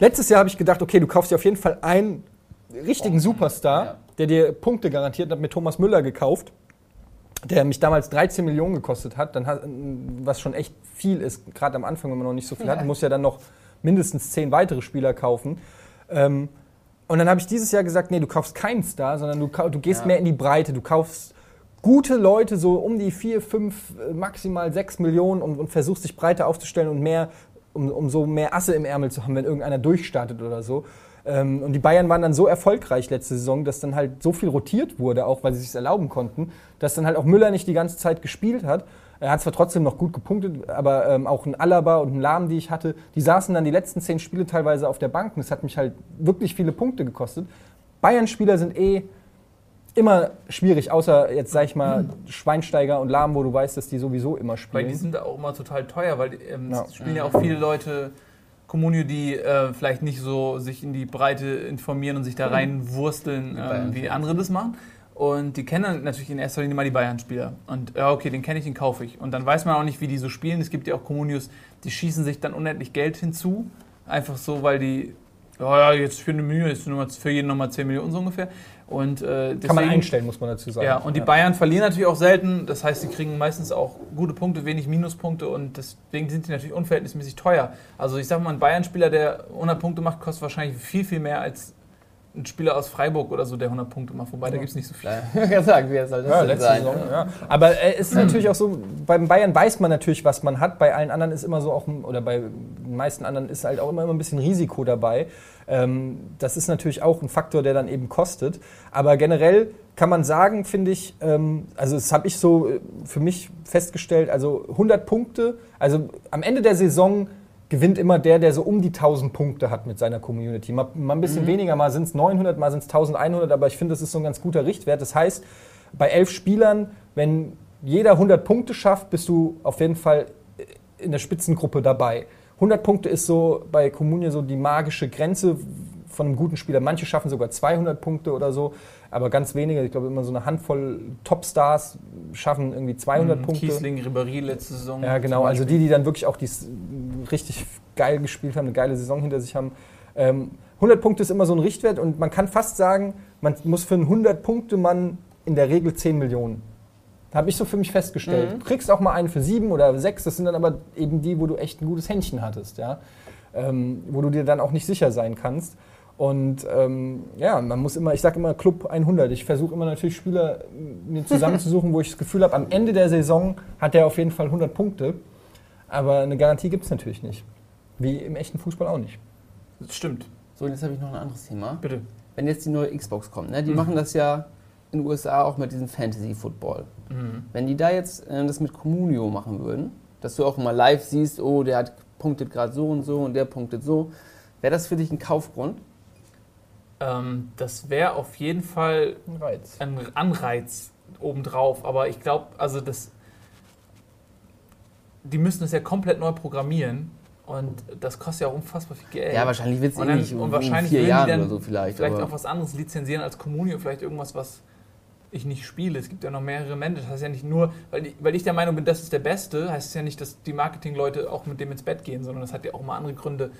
S1: letztes Jahr habe ich gedacht, okay, du kaufst dir auf jeden Fall einen richtigen Superstar,
S3: Ja.
S1: der dir Punkte garantiert. Habe mir Thomas Müller gekauft, der mich damals 13 Millionen gekostet hat, dann hat, was schon echt viel ist, gerade am Anfang, wenn man noch nicht so viel
S3: Ja.
S1: hat. Du musst ja dann noch mindestens zehn weitere Spieler kaufen. Ähm, und dann habe ich dieses Jahr gesagt, nee, du kaufst keinen Star, sondern du, du gehst
S3: Ja.
S1: mehr in die Breite. Du kaufst gute Leute, so um die vier, fünf, äh, maximal sechs Millionen und, und versuchst dich breiter aufzustellen und mehr, um, um so mehr Asse im Ärmel zu haben, wenn irgendeiner durchstartet oder so. Ähm, und die Bayern waren dann so erfolgreich letzte Saison, dass dann halt so viel rotiert wurde, auch weil sie es erlauben konnten, dass dann halt auch Müller nicht die ganze Zeit gespielt hat. Er hat zwar trotzdem noch gut gepunktet, aber ähm, auch ein Alaba und ein Lahm, die ich hatte, die saßen dann die letzten zehn Spiele teilweise auf der Bank. Und das hat mich halt wirklich viele Punkte gekostet. Bayern-Spieler sind eh immer schwierig, außer jetzt sag ich mal Schweinsteiger und Lahm, wo du weißt, dass die sowieso immer
S2: Weil
S1: spielen.
S2: die sind auch immer total teuer, weil ähm,
S1: Ja.
S2: es spielen ja auch viele Leute Communio, die äh, vielleicht nicht so sich in die Breite informieren und sich da reinwursteln,
S3: Bayern
S2: ähm, wie andere das machen. Und die kennen dann natürlich in erster Linie mal die Bayern-Spieler. Und ja, okay, den kenne ich, den kaufe ich. Und dann weiß man auch nicht, wie die so spielen. Es gibt ja auch Communios, die schießen sich dann unendlich Geld hinzu. Einfach so, weil die, ja, ja jetzt für eine Mühe ist nur mal- für jeden nochmal 10 Millionen so ungefähr. Und äh, deswegen,
S1: Kann man einstellen, muss man dazu sagen.
S2: ja, und die Bayern verlieren natürlich auch selten. Das heißt, sie kriegen meistens auch gute Punkte, wenig Minuspunkte und deswegen sind die natürlich unverhältnismäßig teuer. Also ich sage mal, ein Bayern-Spieler, der 100 Punkte macht, kostet wahrscheinlich viel, viel mehr als ein Spieler aus Freiburg oder so, der 100 Punkte macht. Wobei, da gibt es nicht so viel.
S3: Ja, sagen, wer soll das
S1: Ja,
S3: denn
S1: letzte
S3: sein?
S1: Saison, ja. Aber äh, es ist natürlich auch so, beim Bayern weiß man natürlich, was man hat. Bei allen anderen ist immer so auch, ein- oder bei den meisten anderen ist halt auch immer, immer ein bisschen Risiko dabei. Ähm, das ist natürlich auch ein Faktor, der dann eben kostet. Aber generell kann man sagen, finde ich, ähm, also das habe ich so äh, für mich festgestellt, also 100 Punkte, also am Ende der Saison gewinnt immer der, der so um die 1000 Punkte hat mit seiner Community. Mal, mal ein bisschen weniger, mal sind es 900, mal sind es 1100, aber ich finde, das ist so ein ganz guter Richtwert. Das heißt, bei elf Spielern, wenn jeder 100 Punkte schafft, bist du auf jeden Fall in der Spitzengruppe dabei. 100 Punkte ist so bei Comunio so die magische Grenze von einem guten Spieler. Manche schaffen sogar 200 Punkte oder so, aber ganz wenige, ich glaube immer so eine Handvoll Topstars schaffen irgendwie 200
S2: Mhm,
S1: Punkte.
S2: Kiesling, Ribéry letzte Saison.
S1: Ja, genau. Also die, die dann wirklich auch dies richtig geil gespielt haben, eine geile Saison hinter sich haben. Ähm, 100 Punkte ist immer so ein Richtwert und man kann fast sagen, man muss für einen 100-Punkte-Mann in der Regel 10 Millionen. Habe ich so für mich festgestellt.
S3: Mhm.
S1: Du kriegst auch mal einen für sieben oder sechs, das sind dann aber eben die, wo du echt ein gutes Händchen hattest, ja. Ähm, wo du dir dann auch nicht sicher sein kannst. Und ähm, ja, man muss immer, ich sage immer Club 100. Ich versuche immer natürlich Spieler mir zusammenzusuchen, wo ich das Gefühl habe, am Ende der Saison hat er auf jeden Fall 100 Punkte. Aber eine Garantie gibt es natürlich nicht. Wie im echten Fußball auch nicht.
S2: Das stimmt,
S3: So, und jetzt habe ich noch ein anderes Thema.
S2: bitte.
S3: Wenn jetzt die neue Xbox kommt, ne, die
S2: Mhm.
S3: machen das ja in den USA auch mit diesem Fantasy Football.
S2: Mhm.
S3: Wenn die da jetzt äh, das mit Communio machen würden, dass du auch mal live siehst, oh, der hat punktet gerade so und so und der punktet so, wäre das für dich ein Kaufgrund?
S2: Ähm, das wäre auf jeden Fall
S1: Ein Reiz.
S2: ein Anreiz obendrauf. Aber ich glaube, also das. Die müssen das ja komplett neu programmieren. Und das kostet ja auch unfassbar viel Geld.
S3: Ja, wahrscheinlich wird es
S2: Und
S3: eh nicht
S2: und
S3: um,
S2: wahrscheinlich
S3: vier
S2: würden die
S3: Jahren
S2: dann
S3: oder so vielleicht.
S2: Vielleicht
S3: aber
S2: auch was anderes lizenzieren als Communio, vielleicht irgendwas, was ich nicht spiele. Es gibt ja noch mehrere Menschen. Das heißt ja nicht nur, weil ich, weil ich der Meinung bin, das ist der Beste, heißt es ja nicht, dass die Marketingleute auch mit dem ins Bett gehen, sondern das hat ja auch mal andere Gründe.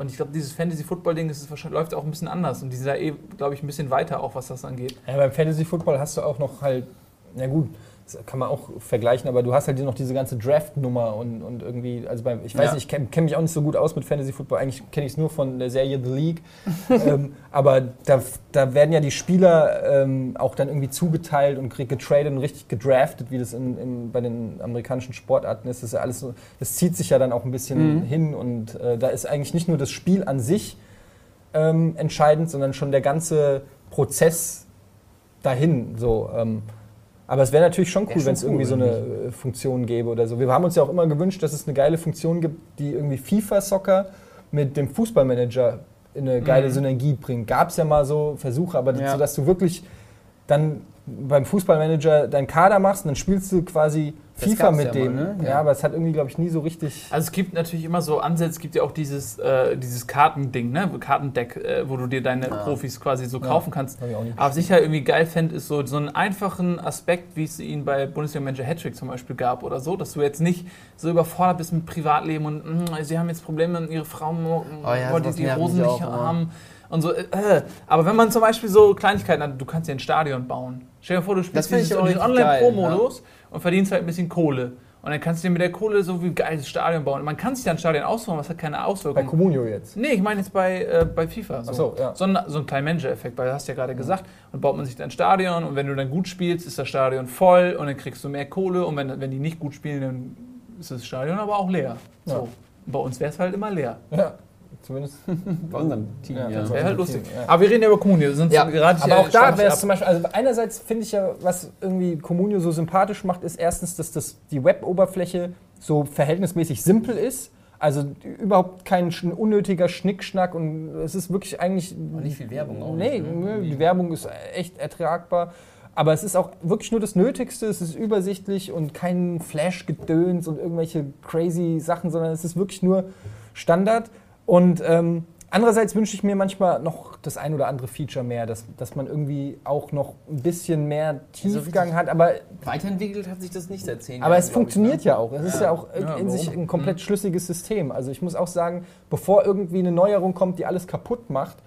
S2: Und ich glaube, dieses Fantasy-Football-Ding läuft auch ein bisschen anders. Und die sind da eh, glaube ich, ein bisschen weiter, auch was das angeht.
S1: Ja, beim Fantasy Football hast du auch noch halt Ja gut, das kann man auch vergleichen, aber du hast halt noch diese ganze Draft-Nummer und, und irgendwie, also bei, ich weiß
S3: Ja.
S1: nicht, ich kenne kenn mich auch nicht so gut aus mit Fantasy Football, eigentlich kenne ich es nur von der Serie The League, ähm, aber da, da werden ja die Spieler ähm, auch dann irgendwie zugeteilt und getradet und richtig gedraftet, wie das in, in, bei den amerikanischen Sportarten ist. Das ist ja alles so, das zieht sich ja dann auch ein bisschen
S3: Mhm.
S1: hin und äh, da ist eigentlich nicht nur das Spiel an sich ähm, entscheidend, sondern schon der ganze Prozess dahin. So, ähm, aber es wäre natürlich schon cool, wenn es irgendwie
S3: cool,
S1: so eine äh, Funktion gäbe oder so. Wir haben uns ja auch immer gewünscht, dass es eine geile Funktion gibt, die irgendwie FIFA-Soccer mit dem Fußballmanager in eine geile
S2: Mhm.
S1: Synergie bringt. Gab es ja mal so Versuche, aber
S3: Ja.
S1: so, dass du wirklich dann beim Fußballmanager deinen Kader machst und dann spielst du quasi
S3: Das
S1: FIFA mit
S3: ja
S1: dem.
S3: mal, ne?
S1: Ja.
S3: Ja.
S1: aber es hat irgendwie, glaube ich, nie so richtig.
S2: Also es gibt natürlich immer so Ansätze, es gibt ja auch dieses, äh, dieses Kartending, ne? Kartendeck, äh, wo du dir deine
S3: Ja.
S2: Profis quasi so
S1: Ja.
S2: kaufen kannst. Aber was ich halt irgendwie geil fände, ist so, so einen einfachen Aspekt, wie es ihn bei Bundesliga-Manager Hattrick zum Beispiel gab oder so, dass du jetzt nicht so überfordert bist mit Privatleben und "Mm, sie haben jetzt Probleme und ihre Frau mo-
S3: Oh
S2: die Hosen
S3: mich
S2: nicht
S3: auch immer.
S2: Und so. Äh, äh. Aber wenn man zum Beispiel so Kleinigkeiten hat, du kannst dir ein Stadion bauen. Stell dir vor, du spielst
S3: richtig
S2: Online-Pro-Modus und verdienst halt ein bisschen Kohle. Und dann kannst du dir mit der Kohle so wie ein geiles Stadion bauen. Und man kann sich dann ein Stadion aussuchen, was hat keine
S1: Bei
S2: Auswirkungen.
S1: Comunio jetzt.
S2: Nee, ich meine jetzt bei, äh, bei FIFA. So.
S1: Ach so, ja.
S2: So, ein, so ein kleiner Manager-Effekt, weil du hast ja gerade gesagt, und baut man sich dein Stadion und wenn du dann gut spielst, ist das Stadion voll und dann kriegst du mehr Kohle und wenn, wenn die nicht gut spielen, dann ist das Stadion aber auch leer.
S1: Ja.
S2: So. Bei uns wäre es halt immer leer.
S1: Ja, zumindest.
S3: Bei unserem Team,
S1: Ja,
S3: ja.
S1: das
S2: Wäre halt lustig.
S1: ja.
S2: Aber wir reden ja über Kommune. Wir sind
S3: Ja,
S2: gerade
S1: Aber auch da wäre es
S2: ab.
S1: zum Beispiel, also einerseits finde ich ja, was irgendwie Comunio so sympathisch macht, ist erstens, dass das die Web-Oberfläche so verhältnismäßig simpel ist. Also überhaupt kein unnötiger Schnickschnack und es ist wirklich eigentlich.
S3: Und nicht viel Werbung auch
S1: Nee,
S3: nicht, ne?
S1: nö, die Werbung ist echt ertragbar. Aber es ist auch wirklich nur das Nötigste, es ist übersichtlich und kein Flash-Gedöns und irgendwelche crazy Sachen, sondern es ist wirklich nur Standard. Und ähm, andererseits wünsche ich mir manchmal noch das ein oder andere Feature mehr, dass, dass man irgendwie auch noch ein bisschen mehr Tiefgang
S3: richtig-
S1: hat. Aber,
S3: Weiterentwickelt hat sich das nicht seit zehn
S1: aber
S3: Jahren,
S1: es
S3: glaub
S1: funktioniert
S3: ich, ne?
S1: ja auch. Es ist ja auch
S2: Ja,
S1: in sich
S2: warum?
S1: ein komplett schlüssiges System. Also ich muss auch sagen, bevor irgendwie eine Neuerung kommt, die alles kaputt macht,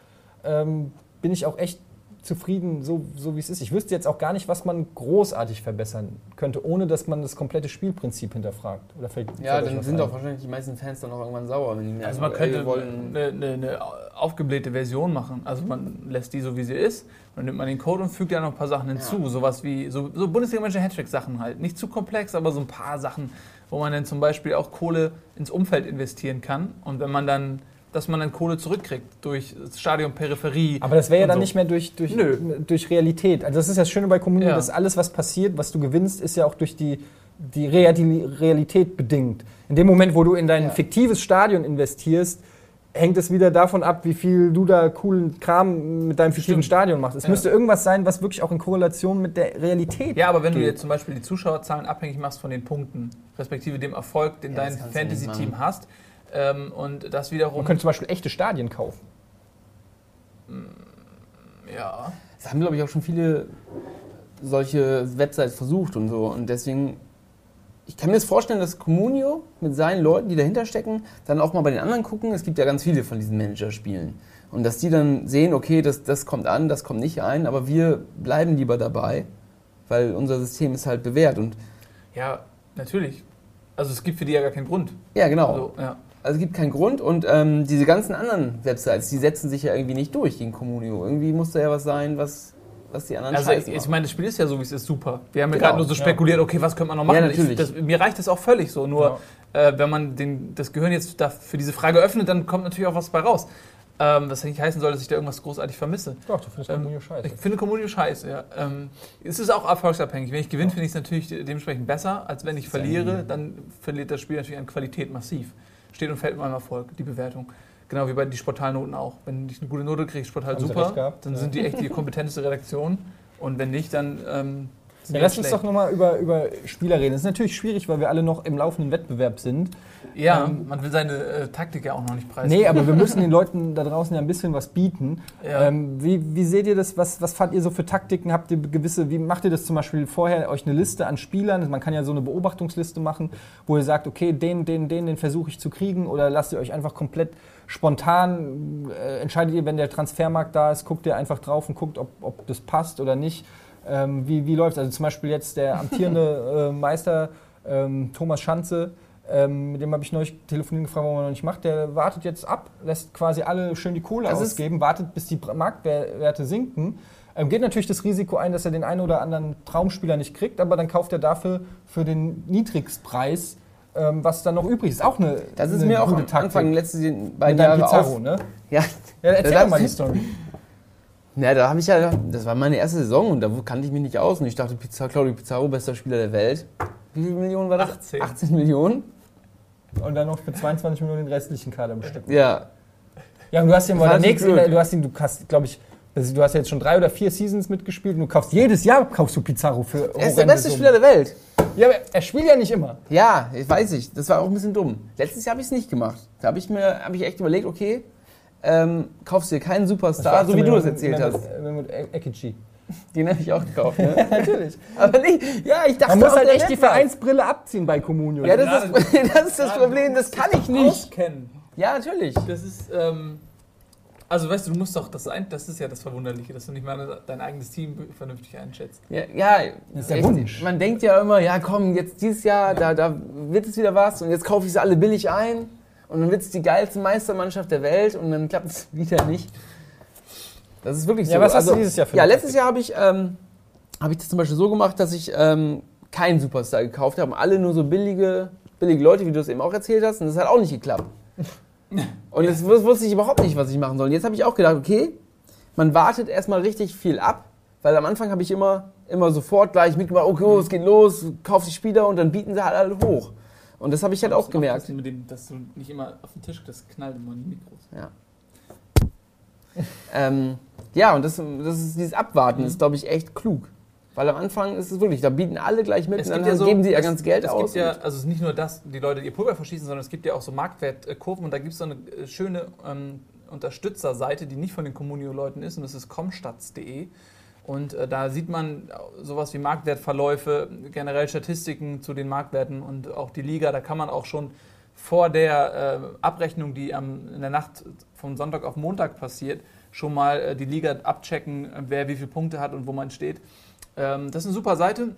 S1: ähm, bin ich auch echt zufrieden, so, so wie es ist. Ich wüsste jetzt auch gar nicht, was man großartig verbessern könnte, ohne dass man das komplette Spielprinzip hinterfragt. Oder fällt,
S3: Ja,
S1: fällt
S3: dann sind
S1: ein?
S3: doch wahrscheinlich die meisten Fans dann auch irgendwann sauer, wenn die merken,
S2: Also man könnte eine, eine, eine aufgeblähte Version machen. Also man lässt die so, wie sie ist, dann nimmt man den Code und fügt ja noch ein paar Sachen hinzu. Sowas wie so, so Bundesliga-Manager Hattrick-Sachen halt. Nicht zu komplex, aber so ein paar Sachen, wo man dann zum Beispiel auch Kohle ins Umfeld investieren kann. Und wenn man dann, dass man dann Kohle zurückkriegt durch Stadion Peripherie.
S1: Aber das wäre ja dann
S2: so.
S1: nicht mehr durch, durch,
S2: Nö.
S1: durch Realität. Also das ist ja das Schöne bei Kommunen,
S2: Ja.
S1: dass alles, was passiert, was du gewinnst, ist ja auch durch die, die Rea- die Realität bedingt. In dem Moment, wo du in dein
S3: Ja.
S1: fiktives Stadion investierst, hängt es wieder davon ab, wie viel du da coolen Kram mit deinem fiktiven
S2: Stimmt.
S1: Stadion machst. Es
S2: Ja.
S1: müsste irgendwas sein, was wirklich auch in Korrelation mit der Realität
S2: Ja, aber wenn du
S1: geht.
S2: jetzt zum Beispiel die Zuschauerzahlen abhängig machst von den Punkten, respektive dem Erfolg, den
S3: Ja,
S2: dein
S3: du
S2: Fantasy-Team hast, ähm, und das wiederum.
S1: Man könnte zum Beispiel echte Stadien kaufen.
S2: ja.
S3: Das haben, glaube ich, auch schon viele solche Websites versucht und so. Und deswegen, ich kann mir jetzt vorstellen, dass Comunio mit seinen Leuten, die dahinter stecken, dann auch mal bei den anderen gucken. Es gibt ja ganz viele von diesen Manager-Spielen. Und dass die dann sehen, okay, das, das kommt an, das kommt nicht ein, aber wir bleiben lieber dabei, weil unser System ist halt bewährt. Und
S2: Ja, natürlich. Also es gibt für die ja gar keinen Grund.
S3: ja, genau.
S2: Also, ja.
S3: Also es gibt keinen Grund und ähm, diese ganzen anderen Websites, die setzen sich ja irgendwie nicht durch gegen Comunio. Irgendwie muss da ja was sein, was, was die anderen
S2: Also ich, ich meine, das Spiel ist ja so, wie es ist, super. Wir haben ja
S3: Genau,
S2: gerade nur so
S1: ja.
S2: spekuliert, okay, was könnte man noch machen?
S3: Ja, natürlich.
S2: Ich, das, mir reicht das auch völlig so. Nur äh, wenn man den, das Gehirn jetzt da für diese Frage öffnet, dann kommt natürlich auch was bei raus. Ähm, was nicht heißen soll, dass ich da irgendwas großartig vermisse.
S1: Doch, du findest
S2: Ähm,
S1: Comunio scheiße.
S2: Ich finde Communio scheiße, ja. Ähm, es ist auch erfolgsabhängig. Wenn ich gewinne, finde ich es natürlich de- dementsprechend besser, als wenn ich verliere, dann verliert das Spiel natürlich an Qualität massiv. Steht und fällt mit meinem Erfolg, die Bewertung. Genau wie bei die Sportalnoten auch. Wenn ich eine gute Note kriege, Sportal
S1: Haben
S2: super,
S1: gehabt,
S2: dann
S1: ja.
S2: sind die echt die kompetenteste Redaktion. Und wenn nicht, dann ähm,
S1: Ja, lass uns doch nochmal über, über Spieler reden. Das ist natürlich schwierig, weil wir alle noch im laufenden Wettbewerb sind.
S2: Ja,
S1: ähm,
S2: man will seine äh, Taktik ja auch noch nicht preisgeben.
S1: Nee, aber wir müssen den Leuten da draußen ja ein bisschen was bieten.
S2: Ja.
S1: Ähm, wie, wie seht ihr das? Was, was fahrt ihr so für Taktiken? Habt ihr gewisse, wie macht ihr das zum Beispiel vorher, euch eine Liste an Spielern? Man kann ja so eine Beobachtungsliste machen, wo ihr sagt, okay, den, den, den, den versuche ich zu kriegen oder lasst ihr euch einfach komplett spontan, äh, entscheidet ihr, wenn der Transfermarkt da ist, guckt ihr einfach drauf und guckt, ob, ob das passt oder nicht. Ähm, wie wie läuft Also zum Beispiel jetzt der amtierende äh, Meister ähm, Thomas Schanze, ähm, mit dem habe ich neulich telefoniert gefragt, warum er noch nicht macht. Der wartet jetzt ab, lässt quasi alle schön die Kohle
S3: Das
S1: ausgeben, wartet, bis die Marktwerte sinken. Ähm, geht natürlich das Risiko ein, dass er den einen oder anderen Traumspieler nicht kriegt, aber dann kauft er dafür für den Niedrigstpreis, ähm, was dann noch übrig ist. Auch eine
S3: Das ist
S1: eine
S3: mir auch
S1: gute
S3: am
S1: Taktik.
S3: Anfang letzten
S1: Mit
S3: beiden
S1: deinem
S3: Jahre
S1: Pizarro,
S3: auf.
S1: ne?
S3: Ja,
S1: Ja, erzähl doch mal die Story.
S3: Ja, da habe ich ja, das war meine erste Saison und da kannte ich mich nicht aus und ich dachte, Pizarro, Claudio Pizarro, bester Spieler der Welt. Wie viele Millionen war das?
S2: 18.
S3: 18 Millionen?
S1: Und dann noch für 22 Millionen den restlichen Kader bestücken.
S3: Ja.
S1: Ja, und du hast ihn
S3: war
S1: nächsten, du hast ihn, du hast, glaube ich, du hast ja jetzt schon drei oder vier Seasons mitgespielt und du kaufst jedes Jahr kaufst du Pizarro für
S3: Er ist der beste. Spieler der Welt.
S1: Ja, aber er spielt ja nicht immer.
S3: Ja, ich weiß ich. Das war auch ein bisschen dumm. Letztes Jahr habe ich es nicht gemacht. Da habe ich mir hab ich echt überlegt, okay, ähm, kaufst dir keinen Superstar, so wie du das erzählt hast.
S1: Mit, mit Ekici.
S3: Den habe ich auch gekauft. Ne?
S1: Natürlich.
S3: Aber nicht, ja, ich dachte,
S1: Man muss halt echt die. Vereinsbrille abziehen bei Comunio.
S3: Ja, das ist, das, ist das Problem, das kann ich nicht.
S2: Auskennen.
S3: Ja, natürlich.
S2: Das ist, ähm, also weißt du, du musst doch, das, ein, das ist ja das Verwunderliche, dass du nicht mal dein eigenes Team vernünftig einschätzt.
S3: Ja, ja
S1: Das ist der
S3: echt,
S1: Wunsch.
S3: man denkt ja immer, ja komm, jetzt dieses Jahr, da, da wird es wieder was und jetzt kaufe ich sie alle billig ein und dann wird es die geilste Meistermannschaft der Welt und dann klappt es wieder nicht. Das ist wirklich so.
S1: Ja, was hast du dieses Jahr für
S3: Ja, letztes Jahr habe ich, ähm, habe ich das zum Beispiel so gemacht, dass ich ähm, keinen Superstar gekauft habe, alle nur so billige, billige Leute, wie du es eben auch erzählt hast und das hat auch nicht geklappt. Und jetzt wus- wusste ich überhaupt nicht, was ich machen soll. Und jetzt habe ich auch gedacht, okay, man wartet erstmal richtig viel ab, weil am Anfang habe ich immer, immer sofort gleich mitgemacht, okay, oh, es geht los, kauf die Spieler und dann bieten sie halt alle hoch. Und das habe ich halt auch gemerkt.
S2: Aufpassen Mit dem, dass du nicht immer auf den Tisch, das knallt immer in die Mikros.
S3: Ja. ähm, ja, und das, das ist, dieses Abwarten ist, glaube ich, echt klug. Weil am Anfang ist es wirklich, da bieten alle gleich mit
S2: Es
S3: und dann
S2: ja so-
S3: geben sie
S2: es-
S3: ganz Geld
S2: es
S3: aus.
S2: Gibt ja, also es ist nicht nur das, die Leute ihr Pulver verschießen, sondern es gibt ja auch so Marktwertkurven und da gibt es so eine äh, schöne ähm, Unterstützerseite, die nicht von den Communio-Leuten ist und das ist comstats.de. Und äh, da sieht man sowas wie Marktwertverläufe, generell Statistiken zu den Marktwerten und auch die Liga. Da kann man auch schon vor der äh, Abrechnung, die am, in der Nacht von Sonntag auf Montag passiert, schon mal äh, die Liga abchecken, wer wie viele Punkte hat und wo man steht. Ähm, das ist eine super Seite.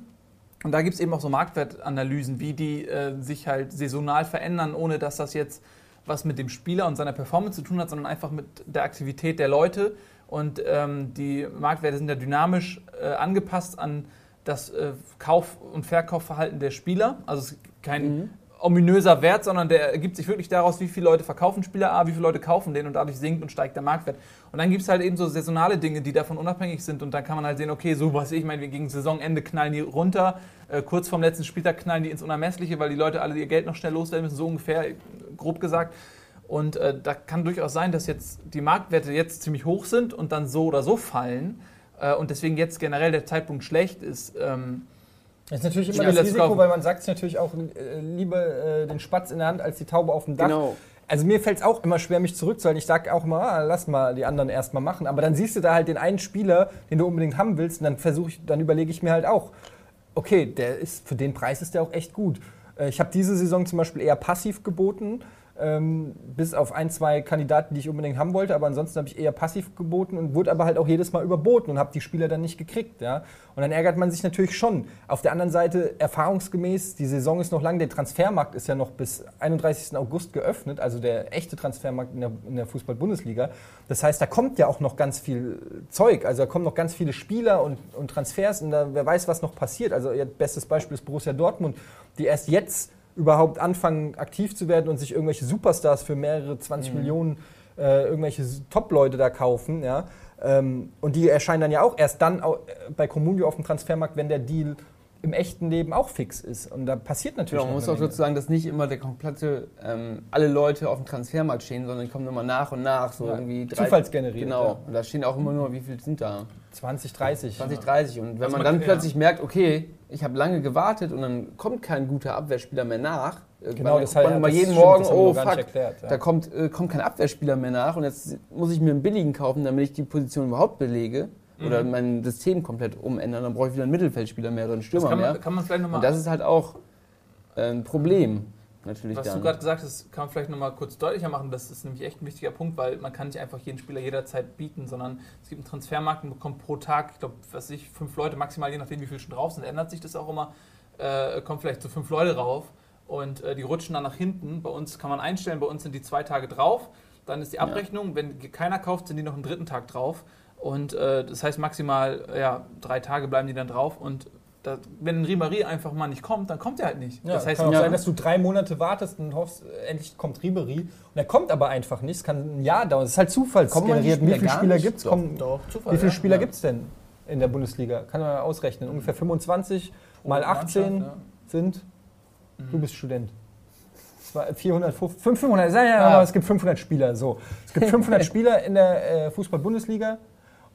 S2: Und da gibt es eben auch so Marktwertanalysen, wie die äh, sich halt saisonal verändern, ohne dass das jetzt was mit dem Spieler und seiner Performance zu tun hat, sondern einfach mit der Aktivität der Leute. Und ähm, die Marktwerte sind ja dynamisch äh, angepasst an das äh, Kauf- und Verkaufsverhalten der Spieler. Also es ist kein ominöser Wert, sondern der ergibt sich wirklich daraus, wie viele Leute verkaufen Spieler A, wie viele Leute kaufen den und dadurch sinkt und steigt der Marktwert. Und dann gibt es halt eben so saisonale Dinge, die davon unabhängig sind und dann kann man halt sehen, okay, so was ich meine, wir gegen Saisonende knallen die runter, äh, kurz vorm letzten Spieltag knallen die ins Unermessliche, weil die Leute alle ihr Geld noch schnell loswerden müssen, so ungefähr, äh, grob gesagt. Und äh, da kann durchaus sein, dass jetzt die Marktwerte jetzt ziemlich hoch sind und dann so oder so fallen äh, und deswegen jetzt generell der Zeitpunkt schlecht ist. Ähm,
S1: Das ist natürlich immer das Risiko,
S2: kaufen.
S1: weil man sagt es natürlich auch, äh, lieber äh, den Spatz in der Hand als die Taube auf dem Dach.
S3: Genau.
S1: Also mir fällt es auch immer schwer, mich zurückzuhalten. Ich sage auch immer, ah, lass mal die anderen erstmal machen. Aber dann siehst du da halt den einen Spieler, den du unbedingt haben willst, und dann versuche ich, dann überlege ich mir halt auch, okay, der ist für den Preis ist der auch echt gut. Äh, Ich habe diese Saison zum Beispiel eher passiv geboten, ähm, bis auf ein, zwei Kandidaten, die ich unbedingt haben wollte, aber ansonsten habe ich eher passiv geboten und wurde aber halt auch jedes Mal überboten und habe die Spieler dann nicht gekriegt. Ja? Und dann ärgert man sich natürlich schon. Auf der anderen Seite, erfahrungsgemäß, die Saison ist noch lang, der Transfermarkt ist ja noch bis 31. August geöffnet, also der echte Transfermarkt in der, in der Fußball-Bundesliga. Das heißt, da kommt ja auch noch ganz viel Zeug, also da kommen noch ganz viele Spieler und, und Transfers und da, wer weiß, was noch passiert. Also ihr bestes Beispiel ist Borussia Dortmund, die erst jetzt überhaupt anfangen, aktiv zu werden und sich irgendwelche Superstars für mehrere 20 Millionen, äh, irgendwelche Top-Leute da kaufen. Ja? Ähm, und die erscheinen dann ja auch erst dann äh, bei Comunio auf dem Transfermarkt, wenn der Deal im echten Leben auch fix ist. Und da passiert natürlich
S3: Genau, man muss auch dazu sagen, dass nicht immer der komplette, ähm, alle Leute auf dem Transfermarkt stehen, sondern die kommen immer nach und nach, so
S1: Ja,
S3: irgendwie drei-
S1: zufallsgeneriert,
S3: Genau,
S1: ja.
S3: und da stehen auch immer nur, wie viele sind da?
S1: 20, 30.
S3: 20, 30. Und wenn
S2: Also
S3: man dann
S2: ja.
S3: plötzlich merkt, okay, ich habe lange gewartet und dann kommt kein guter Abwehrspieler mehr nach. Irgendwann
S1: Genau, das heißt,
S3: man immer
S1: das
S3: jeden
S1: stimmt,
S3: Morgen, oh fuck,
S1: erklärt, ja.
S3: da kommt, äh, kommt kein Abwehrspieler mehr nach und jetzt muss ich mir einen billigen kaufen, damit ich die Position überhaupt belege. Oder mein System komplett umändern, dann brauche ich wieder einen Mittelfeldspieler mehr oder einen
S2: das
S3: Stürmer
S2: kann
S3: mehr.
S2: man, kann man vielleicht nochmal
S3: Und das ist halt auch äh, ein Problem. natürlich
S2: Was
S3: dann.
S2: du gerade gesagt hast, kann man vielleicht nochmal kurz deutlicher machen. Das ist nämlich echt ein wichtiger Punkt, weil man kann nicht einfach jeden Spieler jederzeit bieten, sondern es gibt einen Transfermarkt und bekommt pro Tag, ich glaube, was ich, fünf Leute maximal, je nachdem, wie viel schon drauf sind, ändert sich das auch immer, äh, kommt vielleicht zu fünf Leute rauf und äh, die rutschen dann nach hinten. Bei uns kann man einstellen, bei uns sind die zwei Tage drauf, dann ist die Abrechnung, wenn keiner kauft, sind die noch einen dritten Tag drauf und äh, das heißt maximal ja, drei Tage bleiben die dann drauf und da, wenn ein Ribéry einfach mal nicht kommt, dann kommt er halt nicht.
S1: Ja,
S2: das heißt,
S1: kann auch
S3: ja.
S1: sein, dass du drei Monate wartest und hoffst, endlich kommt Ribery. Und er kommt aber einfach nicht. Es kann ein Jahr dauern. Es ist halt zufallsgeneriert. Wie viele
S3: Spieler
S1: gibt es?
S3: Doch,
S2: doch, Zufall,
S1: Wie viele
S2: ja.
S1: Spieler
S2: Ja.
S1: gibt es denn in der Bundesliga? Kann man ausrechnen. Ungefähr 25 mal 18
S2: Mannschaft, ja.
S1: sind.
S2: Mhm.
S1: Du bist Student. Es war 450, 500, sag ja,
S2: Ah.
S1: aber es gibt 500 Spieler. So. Es gibt 500 Spieler in der äh, Fußball-Bundesliga.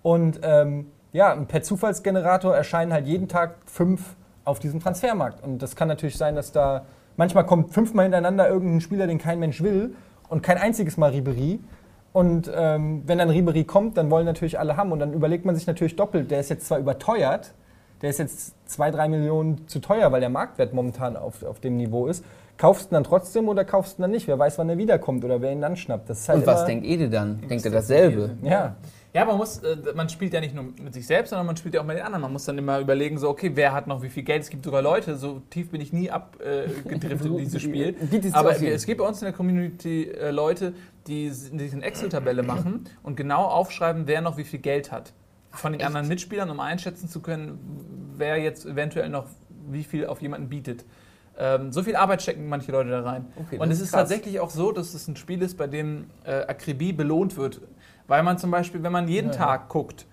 S1: Und ähm, ja, per Zufallsgenerator erscheinen halt jeden Tag fünf auf diesem Transfermarkt. Und das kann natürlich sein, dass da manchmal kommt fünfmal hintereinander irgendein Spieler, den kein Mensch will und kein einziges Mal Ribery. Und ähm, wenn dann Ribery kommt, dann wollen natürlich alle haben. Und dann überlegt man sich natürlich doppelt, der ist jetzt zwar überteuert, der ist jetzt zwei, drei Millionen zu teuer, weil der Marktwert momentan auf, auf dem Niveau ist. Kaufst du ihn dann trotzdem oder kaufst du ihn dann nicht? Wer weiß, wann er wiederkommt oder wer ihn dann schnappt. Das ist halt
S3: Und was denkt Ede dann? Denkt er dasselbe?
S1: Ja,
S2: Ja, man muss, äh, man spielt ja nicht nur mit sich selbst, sondern man spielt ja auch mit den anderen. Man muss dann immer überlegen, so, okay, wer hat noch wie viel Geld? Es gibt sogar Leute, so tief bin ich nie abgedriftet gedriftet in dieses Spiel. Aber es gibt bei uns in der Community äh, Leute, die sich eine Excel-Tabelle machen und genau aufschreiben, wer noch wie viel Geld hat. Von den anderen Mitspielern, um einschätzen zu können, wer jetzt eventuell noch wie viel auf jemanden bietet. Ähm, so viel Arbeit stecken manche Leute da rein.
S3: Okay,
S2: und es
S3: ist
S2: ist tatsächlich auch so, dass es ein Spiel ist, bei dem äh, Akribie belohnt wird. Weil man zum Beispiel, wenn man jeden
S1: Ja, ja.
S2: Tag guckt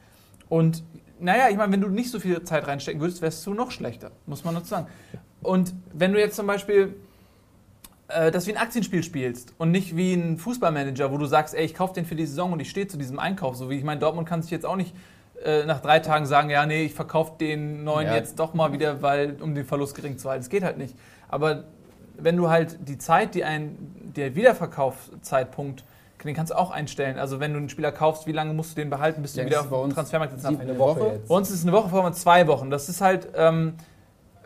S2: und, naja, ich meine, wenn du nicht so viel Zeit reinstecken würdest, wärst du noch schlechter, muss man dazu sagen. Und wenn du jetzt zum Beispiel äh, das wie ein Aktienspiel spielst und nicht wie ein Fußballmanager, wo du sagst, ey, ich kaufe den für die Saison und ich stehe zu diesem Einkauf. So wie ich meine, Dortmund kann sich jetzt auch nicht äh, nach drei Tagen sagen, ja, nee, ich verkaufe den neuen
S3: Ja.
S2: jetzt doch mal wieder, weil um den Verlust gering zu halten. Das geht halt nicht. Aber wenn du halt die Zeit, die ein, der Wiederverkaufszeitpunkt, den kannst du auch einstellen. Also wenn du einen Spieler kaufst, wie lange musst du den behalten, bis
S3: Ja,
S2: du
S3: das
S2: wieder auf dem Transfermarkt ab-
S1: eine Woche
S3: Woche?
S1: jetzt.
S2: bei uns ist es eine Woche, vor allem zwei Wochen. Das ist halt, ähm,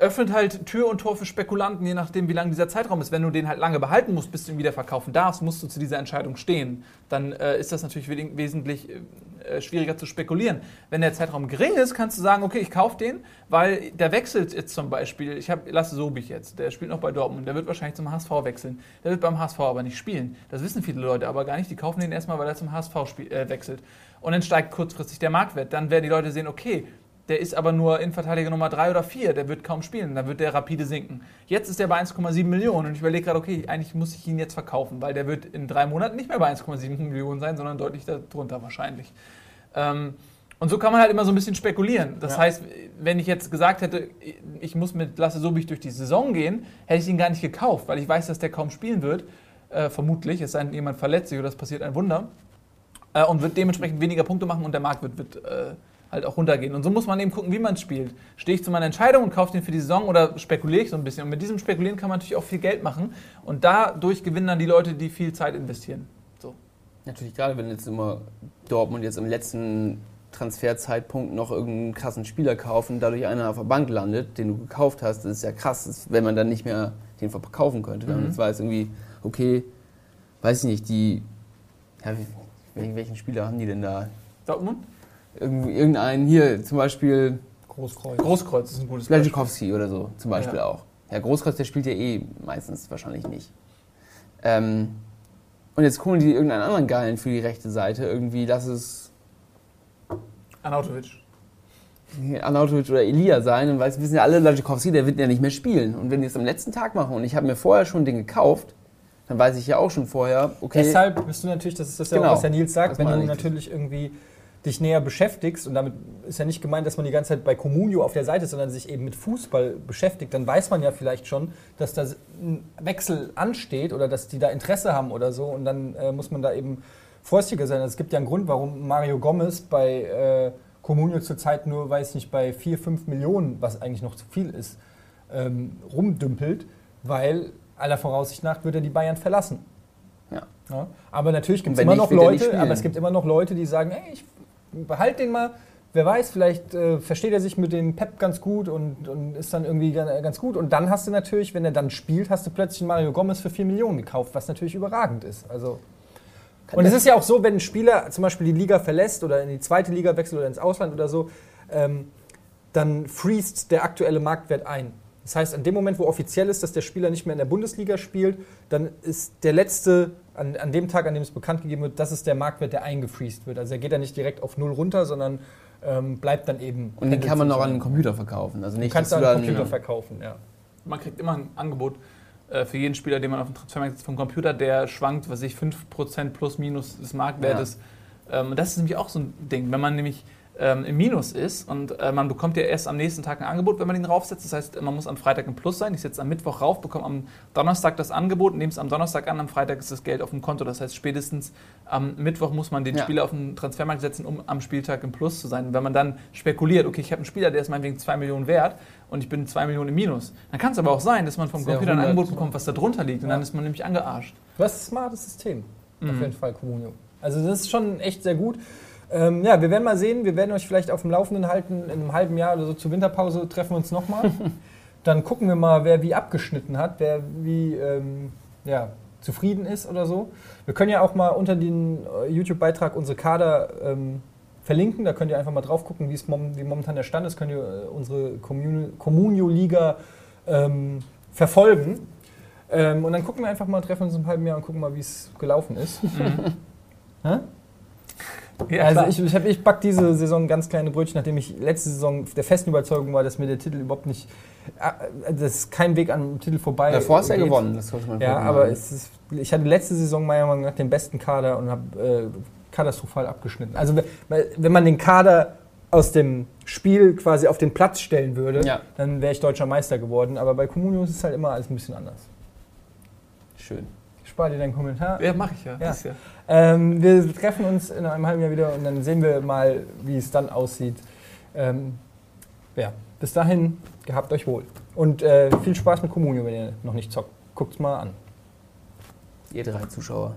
S2: öffnet halt Tür und Tor für Spekulanten, je nachdem, wie lang dieser Zeitraum ist. Wenn du den halt lange behalten musst, bis du ihn wieder verkaufen darfst, musst du zu dieser Entscheidung stehen. Dann äh, ist das natürlich we- wesentlich äh, schwieriger zu spekulieren. Wenn der Zeitraum gering ist, kannst du sagen, okay, ich kaufe den, weil der wechselt jetzt zum Beispiel. Ich habe Lasse Sobich jetzt, der spielt noch bei Dortmund, der wird wahrscheinlich zum HSV wechseln. Der wird beim HSV aber nicht spielen. Das wissen viele Leute aber gar nicht. Die kaufen den erstmal, weil er zum HSV spiel, äh, wechselt. Und dann steigt kurzfristig der Marktwert. Dann werden die Leute sehen, okay, der ist aber nur Innenverteidiger Nummer 3 oder 4, der wird kaum spielen, dann wird der rapide sinken. Jetzt ist der bei 1,7 Millionen und ich überlege gerade, okay, eigentlich muss ich ihn jetzt verkaufen, weil der wird in drei Monaten nicht mehr bei 1,7 Millionen sein, sondern deutlich darunter wahrscheinlich. Ähm, und so kann man halt immer so ein bisschen spekulieren. Das
S1: Ja.
S2: heißt, wenn ich jetzt gesagt hätte, ich muss mit Lasse Sobich durch die Saison gehen, hätte ich ihn gar nicht gekauft, weil ich weiß, dass der kaum spielen wird, äh, vermutlich, es sei denn, jemand verletzt sich oder es passiert ein Wunder, äh, und wird dementsprechend weniger Punkte machen und der Markt wird, wird äh, halt auch runtergehen. Und so muss man eben gucken, wie man es spielt. Stehe ich zu meiner Entscheidung und kaufe den für die Saison oder spekuliere ich so ein bisschen? Und mit diesem Spekulieren kann man natürlich auch viel Geld machen und dadurch gewinnen dann die Leute, die viel Zeit investieren. So.
S3: Natürlich, gerade wenn jetzt immer Dortmund jetzt im letzten Transferzeitpunkt noch irgendeinen krassen Spieler kauft und dadurch einer auf der Bank landet, den du gekauft hast, das ist ja krass, wenn man dann nicht mehr den verkaufen könnte. Wenn man
S2: Mhm.
S3: jetzt weiß, irgendwie, okay, weiß ich nicht, die, ja, welchen Spieler haben die denn da?
S2: Dortmund?
S3: Irgendeinen hier, zum Beispiel
S1: Großkreuz.
S2: Großkreuz ist ein gutes Beispiel.
S3: Blaschikowski oder so, zum Beispiel
S2: Ja.
S3: auch. Ja, Großkreuz, der spielt ja eh meistens wahrscheinlich nicht. Ähm, und jetzt holen die irgendeinen anderen Geilen für die rechte Seite, irgendwie, lass es
S2: Anautovic.
S3: Arnautovic oder Elia sein und weiß, wissen ja alle, Lajikowski, der wird ja nicht mehr spielen. Und wenn die es am letzten Tag machen und ich habe mir vorher schon den gekauft, dann weiß ich ja auch schon vorher, okay,
S1: Deshalb bist du natürlich, das ist das ja
S3: Genau.
S1: auch, was der Nils sagt,
S3: Das
S1: wenn du natürlich irgendwie dich näher beschäftigst und damit ist ja nicht gemeint, dass man die ganze Zeit bei Comunio auf der Seite ist, sondern sich eben mit Fußball beschäftigt, dann weiß man ja vielleicht schon, dass da ein Wechsel ansteht oder dass die da Interesse haben oder so und dann äh, muss man da eben vorsichtiger sein. Also es gibt ja einen Grund, warum Mario Gomez bei äh, Comunio zurzeit nur, weiß nicht, bei 4, 5 Millionen, was eigentlich noch zu viel ist, ähm, rumdümpelt, weil aller Voraussicht nach wird er die Bayern verlassen.
S3: Ja.
S1: Ja, aber natürlich gibt es immer noch Leute, aber es gibt immer noch Leute, die sagen, ey, ich behalte den mal, wer weiß, vielleicht äh, versteht er sich mit dem Pep ganz gut und, und ist dann irgendwie ga- ganz gut. Und dann hast du natürlich, wenn er dann spielt, hast du plötzlich Mario Gomez für 4 Millionen gekauft, was natürlich überragend ist. Also und es ist ja auch so, wenn ein Spieler zum Beispiel die Liga verlässt oder in die zweite Liga wechselt oder ins Ausland oder so, ähm, dann freest der aktuelle Marktwert ein. Das heißt, an dem Moment, wo offiziell ist, dass der Spieler nicht mehr in der Bundesliga spielt, dann ist der letzte, an, an dem Tag, an dem es bekannt gegeben wird, das ist der Marktwert, der eingefreest wird. Also er geht dann nicht direkt auf Null runter, sondern ähm, bleibt dann eben.
S3: Und den kann man noch an den Computer verkaufen. Also
S1: Du
S3: nicht,
S1: kannst
S3: dass
S1: an
S3: du
S1: den Computer verkaufen, ja.
S2: Man kriegt immer ein Angebot äh, für jeden Spieler, den man auf dem Transfermarkt setzt vom Computer, der schwankt, was ich, 5% plus minus des Marktwertes. Ähm, und das ist nämlich auch so ein Ding, wenn man nämlich ähm, im Minus ist und äh, man bekommt ja erst am nächsten Tag ein Angebot, wenn man ihn raufsetzt. Das heißt, man muss am Freitag im Plus sein. Ich setze am Mittwoch rauf, bekomme am Donnerstag das Angebot, nehme es am Donnerstag an, am Freitag ist das Geld auf dem Konto. Das heißt, spätestens am Mittwoch muss man den
S3: Ja.
S2: Spieler auf den Transfermarkt setzen, um am Spieltag im Plus zu sein. Und wenn man dann spekuliert, okay, ich habe einen Spieler, der ist meinetwegen 2 Millionen wert und ich bin 2 Millionen im Minus, dann kann es aber auch sein, dass man vom
S1: Sehr
S2: Computer ein
S1: 100,
S2: Angebot bekommt, was da drunter liegt. Und
S1: Ja.
S2: dann ist man nämlich angearscht.
S1: Ist ein smartes System, auf
S2: Mhm.
S1: jeden Fall, Comunio. Also das ist schon echt sehr gut. Ähm, ja, wir werden mal sehen, wir werden euch vielleicht auf dem Laufenden halten, in einem halben Jahr oder so zur Winterpause treffen wir uns nochmal. Dann gucken wir mal, wer wie abgeschnitten hat, wer wie ähm, ja, zufrieden ist oder so. Wir können ja auch mal unter den äh, YouTube-Beitrag unsere Kader ähm, verlinken, da könnt ihr einfach mal drauf gucken, wie es mom wie momentan der Stand ist, könnt ihr äh, unsere Communio- Communio-Liga ähm, verfolgen. Ähm, und dann gucken wir einfach mal, treffen uns einem halben Jahr und gucken mal, wie es gelaufen ist. Hä?
S2: Ja,
S1: also ich, ich, hab- ich back diese Saison ganz kleine Brötchen, nachdem ich letzte Saison der festen Überzeugung war, dass mir der Titel überhaupt nicht, äh, dass kein Weg an dem Titel vorbei
S3: Davor hast du ja gewonnen. Das sollte man
S1: Ja, aber es ist, ich hatte letzte Saison meiner Meinung nach den besten Kader und habe äh, katastrophal abgeschnitten. Also wenn- man den Kader aus dem Spiel quasi auf den Platz stellen würde,
S3: Ja.
S1: dann wäre ich deutscher Meister geworden. Aber bei Comunio ist es halt immer alles ein bisschen anders.
S3: Schön.
S1: Ich spare dir deinen Kommentar.
S2: ja, mache ich ja.
S1: Ja.
S2: Ja.
S1: Ähm, wir treffen uns in einem halben Jahr wieder und dann sehen wir mal, wie es dann aussieht. Ähm, ja, bis dahin, gehabt euch wohl. Und äh, viel Spaß mit Communio, wenn ihr noch nicht zockt. Guckt's mal an.
S3: Ihr drei Zuschauer.